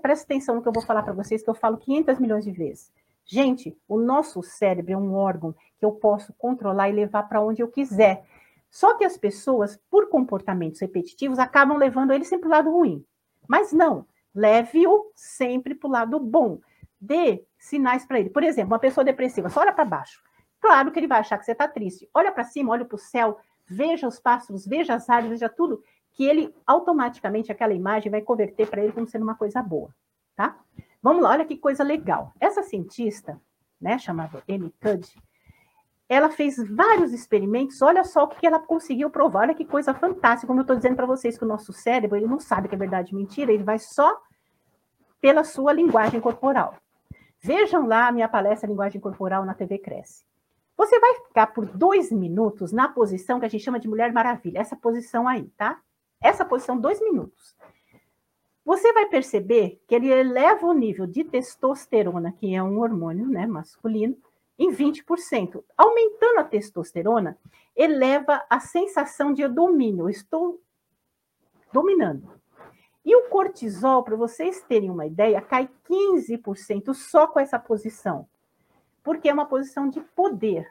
presta atenção no que eu vou falar para vocês, que eu falo 500 milhões de vezes. Gente, o nosso cérebro é um órgão que eu posso controlar e levar para onde eu quiser. Só que as pessoas, por comportamentos repetitivos, acabam levando ele sempre para o lado ruim. Mas não, leve-o sempre para o lado bom. Dê sinais para ele. Por exemplo, uma pessoa depressiva, só olha para baixo. Claro que ele vai achar que você está triste. Olha para cima, olha para o céu, veja os pássaros, veja as árvores, veja tudo, que ele automaticamente, aquela imagem vai converter para ele como sendo uma coisa boa, tá? Vamos lá, olha que coisa legal. Essa cientista, né, chamada Amy Cuddy, ela fez vários experimentos, olha só o que ela conseguiu provar, olha que coisa fantástica, como eu estou dizendo para vocês, que o nosso cérebro, ele não sabe que é verdade mentira, ele vai só pela sua linguagem corporal. Vejam lá a minha palestra Linguagem Corporal na TV Cresce. Você vai ficar por dois minutos na posição que a gente chama de Mulher Maravilha, essa posição aí, tá? Essa posição, dois minutos. Você vai perceber que ele eleva o nível de testosterona, que é um hormônio né, masculino, em 20%. Aumentando a testosterona, eleva a sensação de domínio. Estou dominando. E o cortisol, para vocês terem uma ideia, cai 15% só com essa posição porque é uma posição de poder,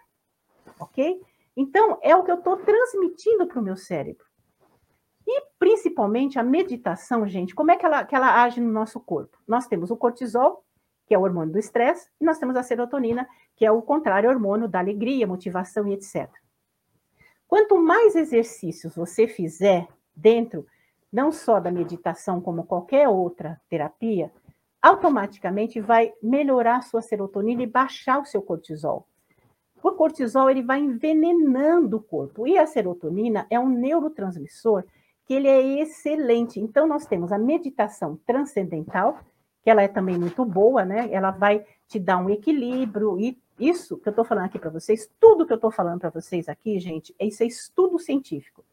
ok? Então, é o que eu estou transmitindo para o meu cérebro. E, principalmente, a meditação, gente, como é que ela, que ela age no nosso corpo? Nós temos o cortisol, que é o hormônio do estresse, e nós temos a serotonina, que é o contrário, hormônio da alegria, motivação e etc. Quanto mais exercícios você fizer dentro, não só da meditação, como qualquer outra terapia, automaticamente vai melhorar a sua serotonina e baixar o seu cortisol. O cortisol ele vai envenenando o corpo e a serotonina é um neurotransmissor que ele é excelente. Então nós temos a meditação transcendental, que ela é também muito boa, né? Ela vai te dar um equilíbrio e isso que eu estou falando aqui para vocês, tudo que eu estou falando para vocês aqui, gente, isso é estudo científico.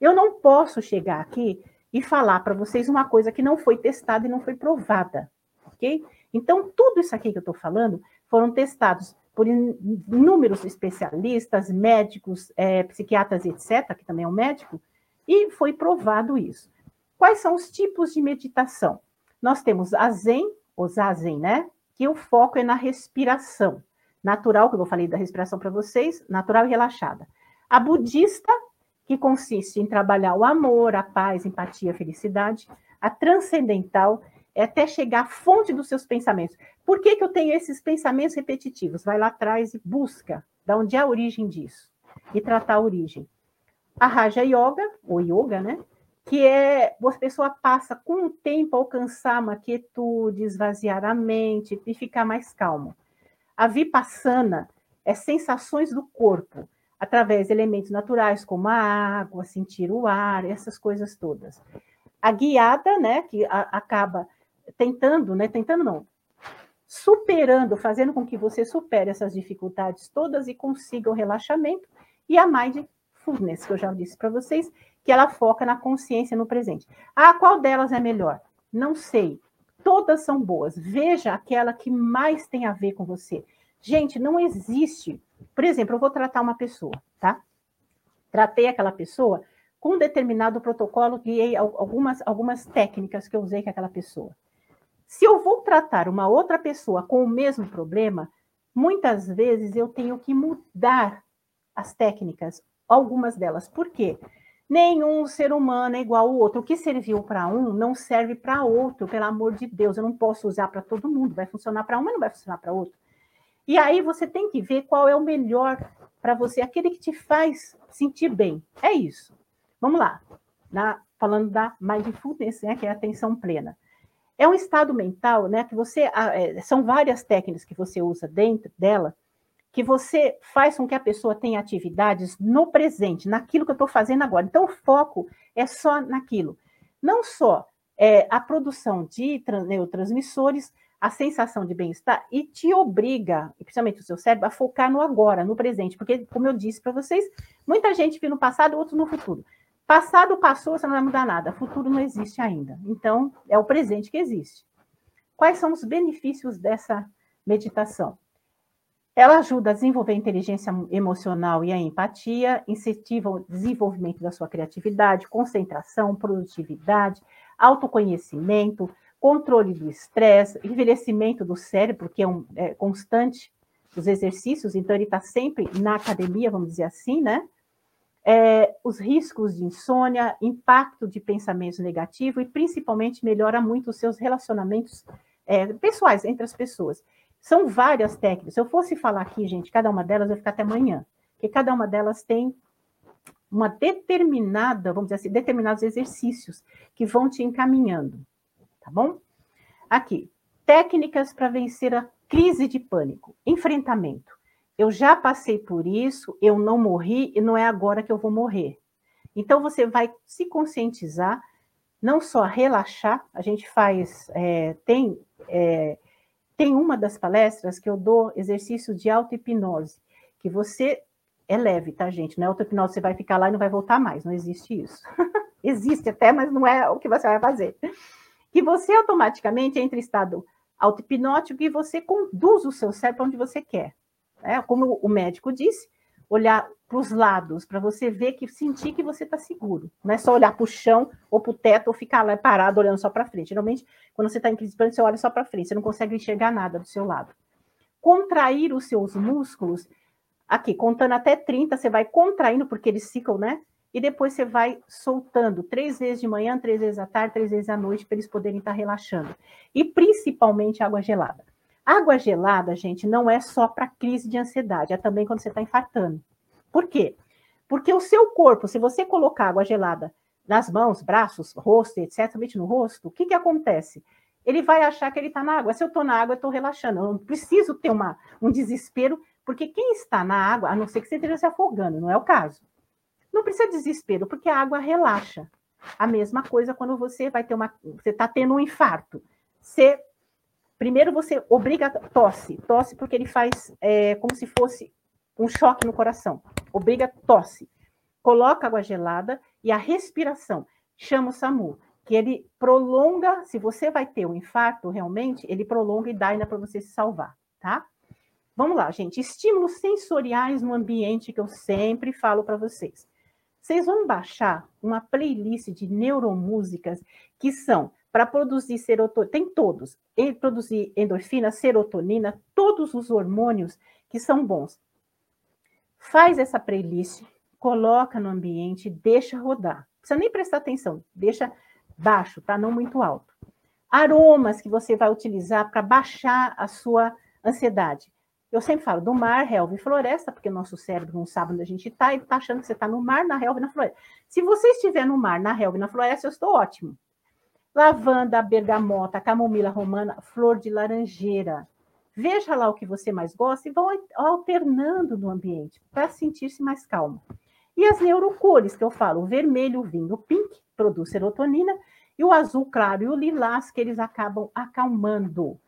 Eu não posso chegar aqui e falar para vocês uma coisa que não foi testada e não foi provada ok? Então, tudo isso aqui que eu estou falando foram testados por inúmeros especialistas, médicos, é, psiquiatras, etc., que também é um médico, e foi provado isso. Quais são os tipos de meditação? Nós temos a Zen, o Zazen, né? Que o foco é na respiração natural, que eu falei da respiração para vocês, natural e relaxada. A budista, que consiste em trabalhar o amor, a paz, empatia, felicidade. A transcendental, é até chegar à fonte dos seus pensamentos. Por que, que eu tenho esses pensamentos repetitivos? Vai lá atrás e busca da onde é a origem disso e tratar a origem. A Raja Yoga, ou Yoga, né? Que é a pessoa passa com o tempo a alcançar uma quietude, esvaziar a mente e ficar mais calmo. A Vipassana é sensações do corpo, através de elementos naturais como a água, sentir o ar, essas coisas todas. a guiada, né, que a, acaba tentando, né, tentando não, superando, fazendo com que você supere essas dificuldades todas e consiga o relaxamento, e a mindfulness, que eu já disse para vocês, que ela foca na consciência no presente. Ah, qual delas é melhor? Não sei. Todas são boas. Veja aquela que mais tem a ver com você. Gente, não existe. Por exemplo, eu vou tratar uma pessoa, tá? Tratei aquela pessoa com um determinado protocolo, guiei algumas, algumas técnicas que eu usei com aquela pessoa. Se eu vou tratar uma outra pessoa com o mesmo problema, muitas vezes eu tenho que mudar as técnicas, algumas delas. Por quê? Nenhum ser humano é igual ao outro. O que serviu para um não serve para outro, pelo amor de Deus. Eu não posso usar para todo mundo. Vai funcionar para um, mas não vai funcionar para outro. E aí você tem que ver qual é o melhor para você, aquele que te faz sentir bem. É isso. Vamos lá. Na, falando da mindfulness, né, que é a atenção plena. É um estado mental, né, que você ah, é, são várias técnicas que você usa dentro dela, que você faz com que a pessoa tenha atividades no presente, naquilo que eu estou fazendo agora. Então, o foco é só naquilo. Não só é, a produção de neurotransmissores, a sensação de bem-estar, e te obriga, principalmente o seu cérebro, a focar no agora, no presente. Porque, como eu disse para vocês, muita gente vive no passado, outros no futuro. Passado passou, você não vai mudar nada. Futuro não existe ainda. Então, é o presente que existe. Quais são os benefícios dessa meditação? Ela ajuda a desenvolver a inteligência emocional e a empatia, incentiva o desenvolvimento da sua criatividade, concentração, produtividade, autoconhecimento, controle do estresse, envelhecimento do cérebro, que é, um, é constante os exercícios, então ele está sempre na academia, vamos dizer assim, né? é, os riscos de insônia, impacto de pensamento negativo e principalmente melhora muito os seus relacionamentos é, pessoais entre as pessoas. São várias técnicas. Se eu fosse falar aqui, gente, cada uma delas vai ficar até amanhã, porque cada uma delas tem uma determinada, vamos dizer assim, determinados exercícios que vão te encaminhando, tá bom? Aqui, técnicas para vencer a crise de pânico, enfrentamento eu já passei por isso, eu não morri e não é agora que eu vou morrer. Então você vai se conscientizar, não só relaxar, a gente faz, é, tem, é, tem uma das palestras que eu dou exercício de auto-hipnose, que você é leve, tá, gente? Não é auto-hipnose, você vai ficar lá e não vai voltar mais, não existe isso. existe até, mas não é o que você vai fazer. Que você automaticamente entra em estado auto-hipnótico e você conduz o seu cérebro onde você quer. É, como o médico disse, olhar para os lados, para você ver que sentir que você está seguro. Não é só olhar para o chão ou para o teto ou ficar lá parado olhando só para frente. Geralmente, quando você está em crise pânico, você olha só para frente, você não consegue enxergar nada do seu lado. Contrair os seus músculos, aqui, contando até 30, você vai contraindo, porque eles ficam, né? E depois você vai soltando três vezes de manhã, três vezes à tarde, três vezes à noite, para eles poderem estar tá relaxando. E principalmente água gelada. Água gelada, gente, não é só para crise de ansiedade, é também quando você está infartando. Por quê? Porque o seu corpo, se você colocar água gelada nas mãos, braços, rosto, etc., no rosto, o que, que acontece? Ele vai achar que ele está na água. Se eu estou na água, eu estou relaxando. Eu não preciso ter uma, um desespero, porque quem está na água, a não ser que você esteja se afogando, não é o caso. Não precisa de desespero, porque a água relaxa. A mesma coisa quando você vai ter uma. Você está tendo um infarto. Você Primeiro você obriga tosse, tosse porque ele faz é, como se fosse um choque no coração. Obriga tosse. Coloca água gelada e a respiração. Chama o SAMU, que ele prolonga, se você vai ter um infarto realmente, ele prolonga e dá ainda para você se salvar, tá? Vamos lá, gente. Estímulos sensoriais no ambiente que eu sempre falo para vocês. Vocês vão baixar uma playlist de neuromúsicas que são para produzir serotonina, tem todos, produzir endorfina, serotonina, todos os hormônios que são bons. Faz essa playlist, coloca no ambiente, deixa rodar. Não precisa nem prestar atenção, deixa baixo, tá? Não muito alto. Aromas que você vai utilizar para baixar a sua ansiedade. Eu sempre falo do mar, relva e floresta, porque o nosso cérebro não sabe onde a gente está, ele está achando que você está no mar, na relva e na floresta. Se você estiver no mar, na relva e na floresta, eu estou ótimo lavanda, bergamota, camomila romana, flor de laranjeira. Veja lá o que você mais gosta e vão alternando no ambiente para sentir-se mais calmo. E as neurocores que eu falo, o vermelho, o vinho, o pink, produz serotonina, e o azul claro e o lilás que eles acabam acalmando.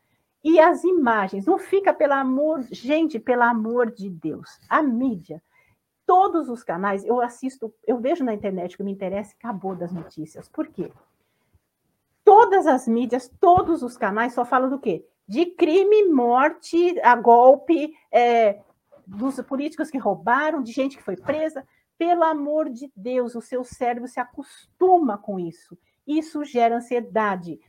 E as imagens, não fica pelo amor, gente, pelo amor de Deus, a mídia, todos os canais, eu assisto, eu vejo na internet que me interessa, acabou das notícias. Por quê? Todas as mídias, todos os canais só falam do quê? De crime, morte, a golpe, é, dos políticos que roubaram, de gente que foi presa. Pelo amor de Deus, o seu cérebro se acostuma com isso. Isso gera ansiedade.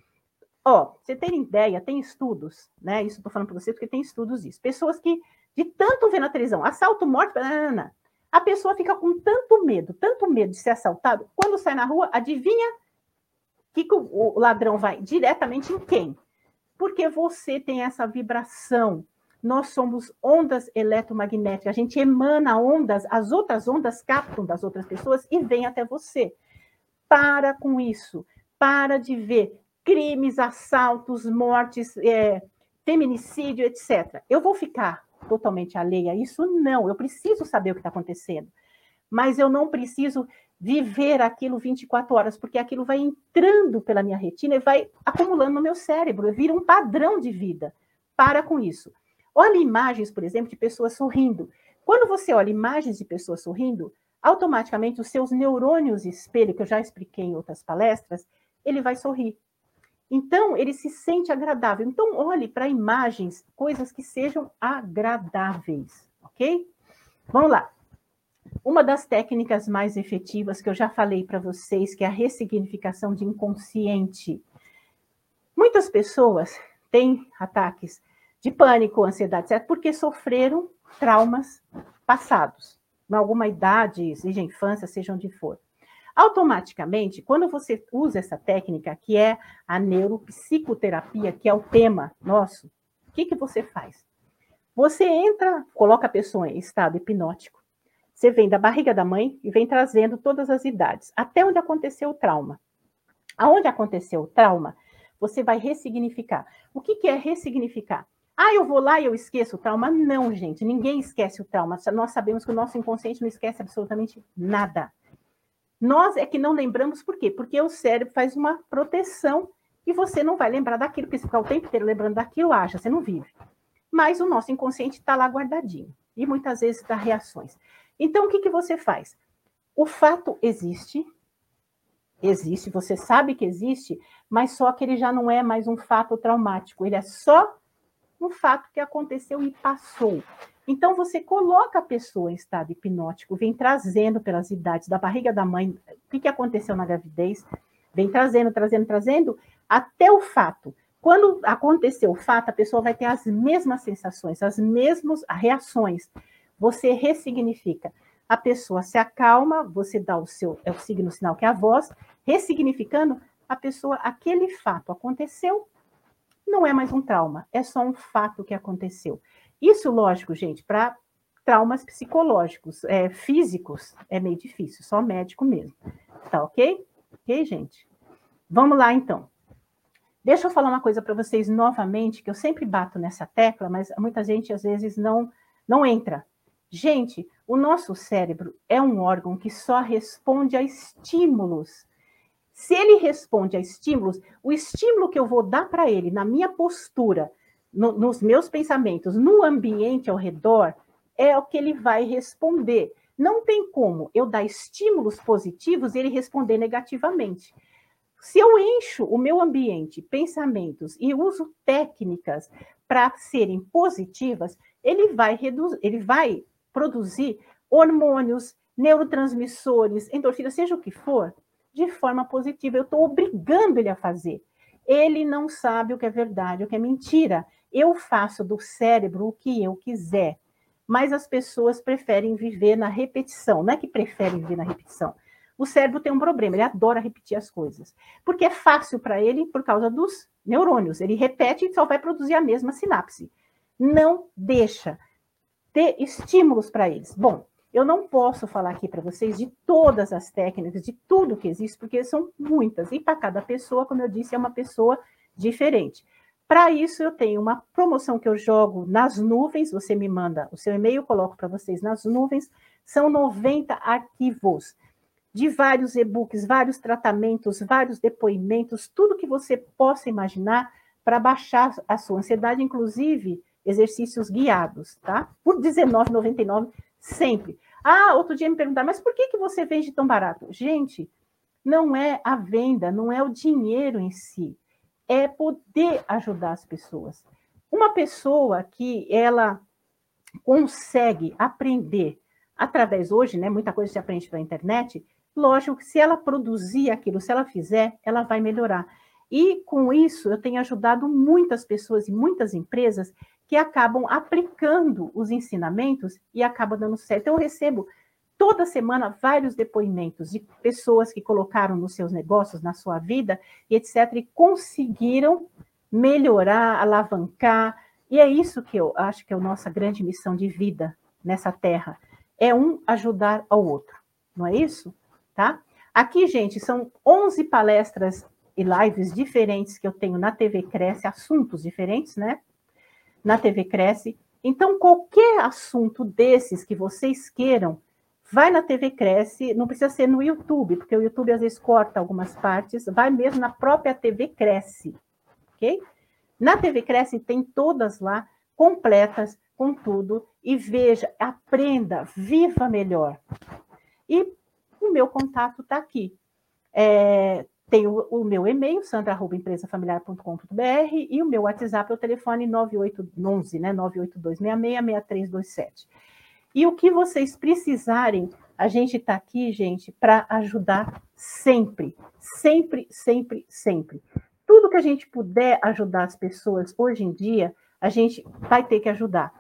Ó, você tem ideia, tem estudos, né? Isso estou falando para você porque tem estudos disso. Pessoas que, de tanto ver na televisão, assalto, morte, banana, a pessoa fica com tanto medo, tanto medo de ser assaltado, quando sai na rua, adivinha que, o ladrão vai? Diretamente em quem? Porque você tem essa vibração. Nós somos ondas eletromagnéticas, a gente emana ondas, as outras ondas captam das outras pessoas e vêm até você. Para com isso, para de ver crimes, assaltos, mortes, é, feminicídio, etc. Eu vou ficar totalmente alheia a isso? Não, eu preciso saber o que está acontecendo. Mas eu não preciso viver aquilo 24 horas, porque aquilo vai entrando pela minha retina e vai acumulando no meu cérebro, vira um padrão de vida. Para com isso. Olha imagens, por exemplo, de pessoas sorrindo. Quando você olha imagens de pessoas sorrindo, automaticamente os seus neurônios espelho, que eu já expliquei em outras palestras, ele vai sorrir. Então, ele se sente agradável. Então, olhe para imagens, coisas que sejam agradáveis, ok? Vamos lá. Uma das técnicas mais efetivas que eu já falei para vocês, que é a ressignificação de inconsciente. Muitas pessoas têm ataques de pânico, ansiedade, certo? Porque sofreram traumas passados, em alguma idade, seja infância, seja onde for. Automaticamente, quando você usa essa técnica, que é a neuropsicoterapia, que é o tema nosso, o que, que você faz? Você entra, coloca a pessoa em estado hipnótico, você vem da barriga da mãe e vem trazendo todas as idades, até onde aconteceu o trauma. Aonde aconteceu o trauma, você vai ressignificar. O que, que é ressignificar? Ah, eu vou lá e eu esqueço o trauma? Não, gente, ninguém esquece o trauma. Nós sabemos que o nosso inconsciente não esquece absolutamente nada. Nós é que não lembramos por quê? Porque o cérebro faz uma proteção e você não vai lembrar daquilo, porque se ficar o tempo inteiro lembrando daquilo, acha, você não vive. Mas o nosso inconsciente está lá guardadinho e muitas vezes dá reações. Então, o que, que você faz? O fato existe, existe, você sabe que existe, mas só que ele já não é mais um fato traumático, ele é só um fato que aconteceu e passou. Então, você coloca a pessoa em estado hipnótico, vem trazendo pelas idades da barriga da mãe, o que, que aconteceu na gravidez, vem trazendo, trazendo, trazendo, até o fato. Quando aconteceu o fato, a pessoa vai ter as mesmas sensações, as mesmas reações. Você ressignifica. A pessoa se acalma, você dá o seu, é o signo sinal que é a voz, ressignificando, a pessoa, aquele fato aconteceu, não é mais um trauma, é só um fato que aconteceu. Isso, lógico, gente, para traumas psicológicos, é, físicos, é meio difícil, só médico mesmo. Tá ok? Ok, gente? Vamos lá, então. Deixa eu falar uma coisa para vocês novamente, que eu sempre bato nessa tecla, mas muita gente às vezes não, não entra. Gente, o nosso cérebro é um órgão que só responde a estímulos. Se ele responde a estímulos, o estímulo que eu vou dar para ele na minha postura, no, nos meus pensamentos, no ambiente ao redor, é o que ele vai responder. Não tem como eu dar estímulos positivos e ele responder negativamente. Se eu encho o meu ambiente, pensamentos e uso técnicas para serem positivas, ele vai reduzir, ele vai produzir hormônios, neurotransmissores, endorfinas, seja o que for, de forma positiva. Eu estou obrigando ele a fazer. Ele não sabe o que é verdade, o que é mentira. Eu faço do cérebro o que eu quiser, mas as pessoas preferem viver na repetição. Não é que preferem viver na repetição. O cérebro tem um problema, ele adora repetir as coisas, porque é fácil para ele por causa dos neurônios. Ele repete e só vai produzir a mesma sinapse. Não deixa ter estímulos para eles. Bom, eu não posso falar aqui para vocês de todas as técnicas, de tudo que existe, porque são muitas. E para cada pessoa, como eu disse, é uma pessoa diferente. Para isso, eu tenho uma promoção que eu jogo nas nuvens. Você me manda o seu e-mail, eu coloco para vocês nas nuvens. São 90 arquivos. de vários e-books, vários tratamentos, vários depoimentos, tudo que você possa imaginar para baixar a sua ansiedade, inclusive exercícios guiados, tá? Por R$19,99 sempre. Ah, outro dia me perguntaram, mas por que, que você vende tão barato? Gente, não é a venda, não é o dinheiro em si, é poder ajudar as pessoas. Uma pessoa que ela consegue aprender através hoje, né? Muita coisa se aprende pela internet. Lógico que se ela produzir aquilo, se ela fizer, ela vai melhorar. E com isso eu tenho ajudado muitas pessoas e muitas empresas que acabam aplicando os ensinamentos e acaba dando certo. Eu recebo toda semana vários depoimentos de pessoas que colocaram nos seus negócios, na sua vida, e etc., e conseguiram melhorar, alavancar. E é isso que eu acho que é a nossa grande missão de vida nessa terra. É um ajudar ao outro, não é isso? Tá? Aqui, gente, são 11 palestras e lives diferentes que eu tenho na TV Cresce, assuntos diferentes, né? Na TV Cresce. Então, qualquer assunto desses que vocês queiram, vai na TV Cresce, não precisa ser no YouTube, porque o YouTube às vezes corta algumas partes, vai mesmo na própria TV Cresce, ok? Na TV Cresce tem todas lá, completas, com tudo, e veja, aprenda, viva melhor. E o meu contato está aqui. É, tem o, o, meu e-mail, sandra.empresafamiliar.com.br e o meu WhatsApp é o telefone 9811, né, 982666327. E o que vocês precisarem, a gente está aqui, gente, para ajudar sempre, sempre, sempre, sempre. Tudo que a gente puder ajudar as pessoas hoje em dia, a gente vai ter que ajudar.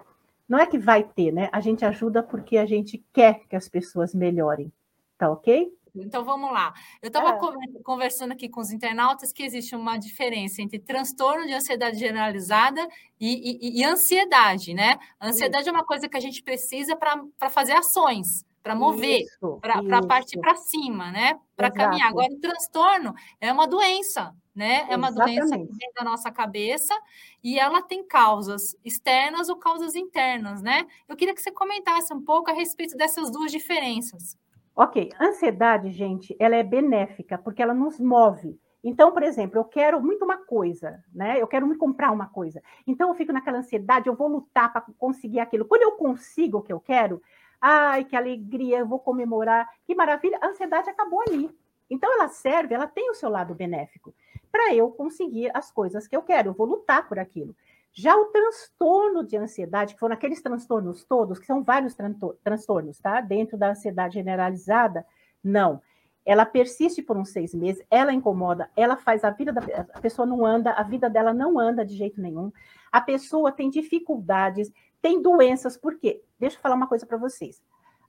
Não é que vai ter, né? A gente ajuda porque a gente quer que as pessoas melhorem. Tá ok? Então vamos lá. Eu estava é. conversando aqui com os internautas que existe uma diferença entre transtorno de ansiedade generalizada e, e, e ansiedade, né? A ansiedade Isso. é uma coisa que a gente precisa para fazer ações, para mover, para partir para cima, né? Para caminhar. Agora, o transtorno é uma doença, né? É uma Exatamente. doença que vem da nossa cabeça e ela tem causas externas ou causas internas, né? Eu queria que você comentasse um pouco a respeito dessas duas diferenças. Ok, ansiedade, gente, ela é benéfica, porque ela nos move. Então, por exemplo, eu quero muito uma coisa, né? Eu quero me comprar uma coisa. Então, eu fico naquela ansiedade, eu vou lutar para conseguir aquilo. Quando eu consigo o que eu quero, ai, que alegria, eu vou comemorar, que maravilha, a ansiedade acabou ali. Então, ela serve, ela tem o seu lado benéfico para eu conseguir as coisas que eu quero, eu vou lutar por aquilo. Já o transtorno de ansiedade, que foram aqueles transtornos todos, que são vários transtornos, tá? Dentro da ansiedade generalizada, não. Ela persiste por uns seis meses, ela incomoda, ela faz a vida da a pessoa não anda, a vida dela não anda de jeito nenhum. A pessoa tem dificuldades, tem doenças, por quê? Deixa eu falar uma coisa para vocês.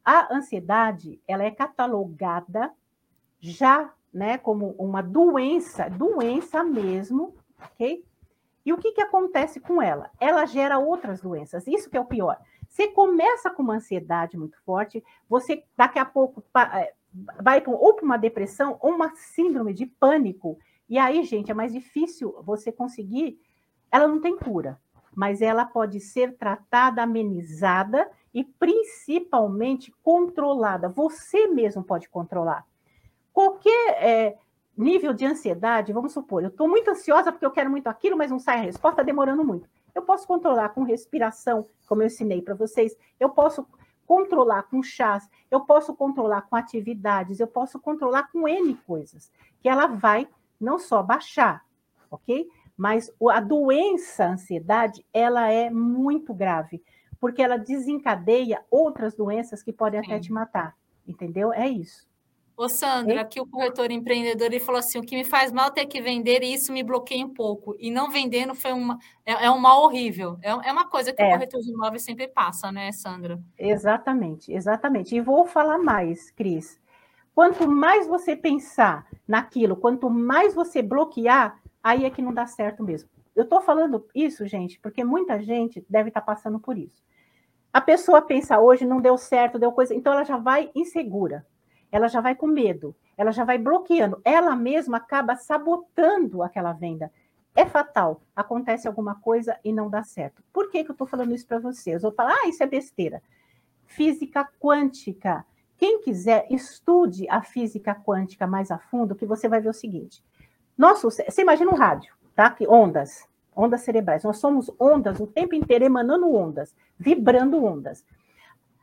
A ansiedade, ela é catalogada já, né, como uma doença, doença mesmo, ok? E o que, que acontece com ela? Ela gera outras doenças, isso que é o pior. Você começa com uma ansiedade muito forte, você daqui a pouco é, vai ou para uma depressão ou uma síndrome de pânico. E aí, gente, é mais difícil você conseguir. Ela não tem cura, mas ela pode ser tratada, amenizada e principalmente controlada. Você mesmo pode controlar. Qualquer é, nível de ansiedade, vamos supor, eu estou muito ansiosa porque eu quero muito aquilo, mas não sai a resposta, está demorando muito. Eu posso controlar com respiração, como eu ensinei para vocês, eu posso controlar com chás, eu posso controlar com atividades, eu posso controlar com N coisas, que ela vai não só baixar, ok? Mas a doença, a ansiedade, ela é muito grave, porque ela desencadeia outras doenças que podem Sim. até te matar, entendeu? É isso. Ô, Sandra, aqui o corretor empreendedor ele falou assim: o que me faz mal ter que vender e isso me bloqueia um pouco. E não vendendo foi uma, é, é um mal horrível. É, é uma coisa que é. o corretor de imóveis sempre passa, né, Sandra? Exatamente, exatamente. E vou falar mais, Cris. Quanto mais você pensar naquilo, quanto mais você bloquear, aí é que não dá certo mesmo. Eu estou falando isso, gente, porque muita gente deve estar tá passando por isso. A pessoa pensa hoje, não deu certo, deu coisa, então ela já vai insegura ela já vai com medo, ela já vai bloqueando, ela mesma acaba sabotando aquela venda. É fatal, acontece alguma coisa e não dá certo. Por que, que eu estou falando isso para vocês? Vou falar, ah, isso é besteira. Física quântica. quem quiser, estude a física quântica mais a fundo, que você vai ver o seguinte. Nosso, você imagina um rádio, tá? Que ondas, ondas cerebrais. Nós somos ondas o tempo inteiro emanando ondas, vibrando ondas.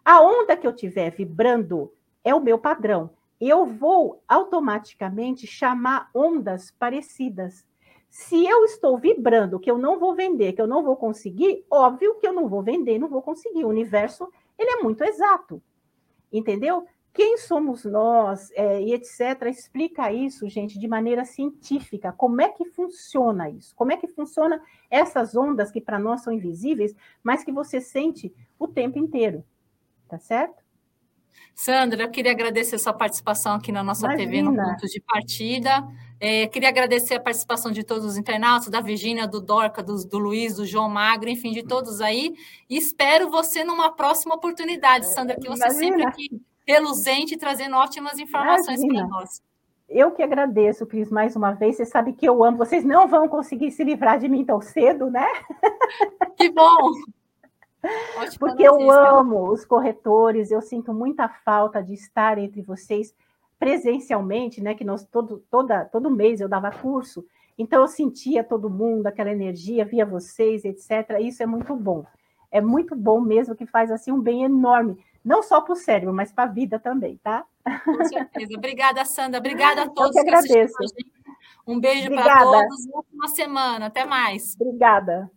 A onda que eu tiver vibrando é o meu padrão. Eu vou automaticamente chamar ondas parecidas. Se eu estou vibrando que eu não vou vender, que eu não vou conseguir, óbvio que eu não vou vender, não vou conseguir. O universo, ele é muito exato. Entendeu? Quem somos nós é, e etc. Explica isso, gente, de maneira científica. Como é que funciona isso? Como é que funciona essas ondas que para nós são invisíveis, mas que você sente o tempo inteiro? Tá certo? Sandra, eu queria agradecer a sua participação aqui na nossa Imagina. TV no ponto de partida. É, queria agradecer a participação de todos os internautas, da Virgínia, do Dorca, do, do, Luiz, do João Magro, enfim, de todos aí. E espero você numa próxima oportunidade, Sandra, que você Imagina. sempre aqui reluzente, trazendo ótimas informações para nós. Eu que agradeço, Cris, mais uma vez. Você sabe que eu amo. Vocês não vão conseguir se livrar de mim tão cedo, né? Que bom! Ótima Porque notícia. eu amo os corretores, eu sinto muita falta de estar entre vocês presencialmente, né? Que nós todo, toda, todo mês eu dava curso, então eu sentia todo mundo, aquela energia, via vocês, etc. Isso é muito bom. É muito bom mesmo, que faz assim um bem enorme, não só para o cérebro, mas para a vida também, tá? Com certeza. Obrigada, Sandra. Obrigada a todos eu que agradeço. Um beijo para todos. Uma semana. Até mais. Obrigada.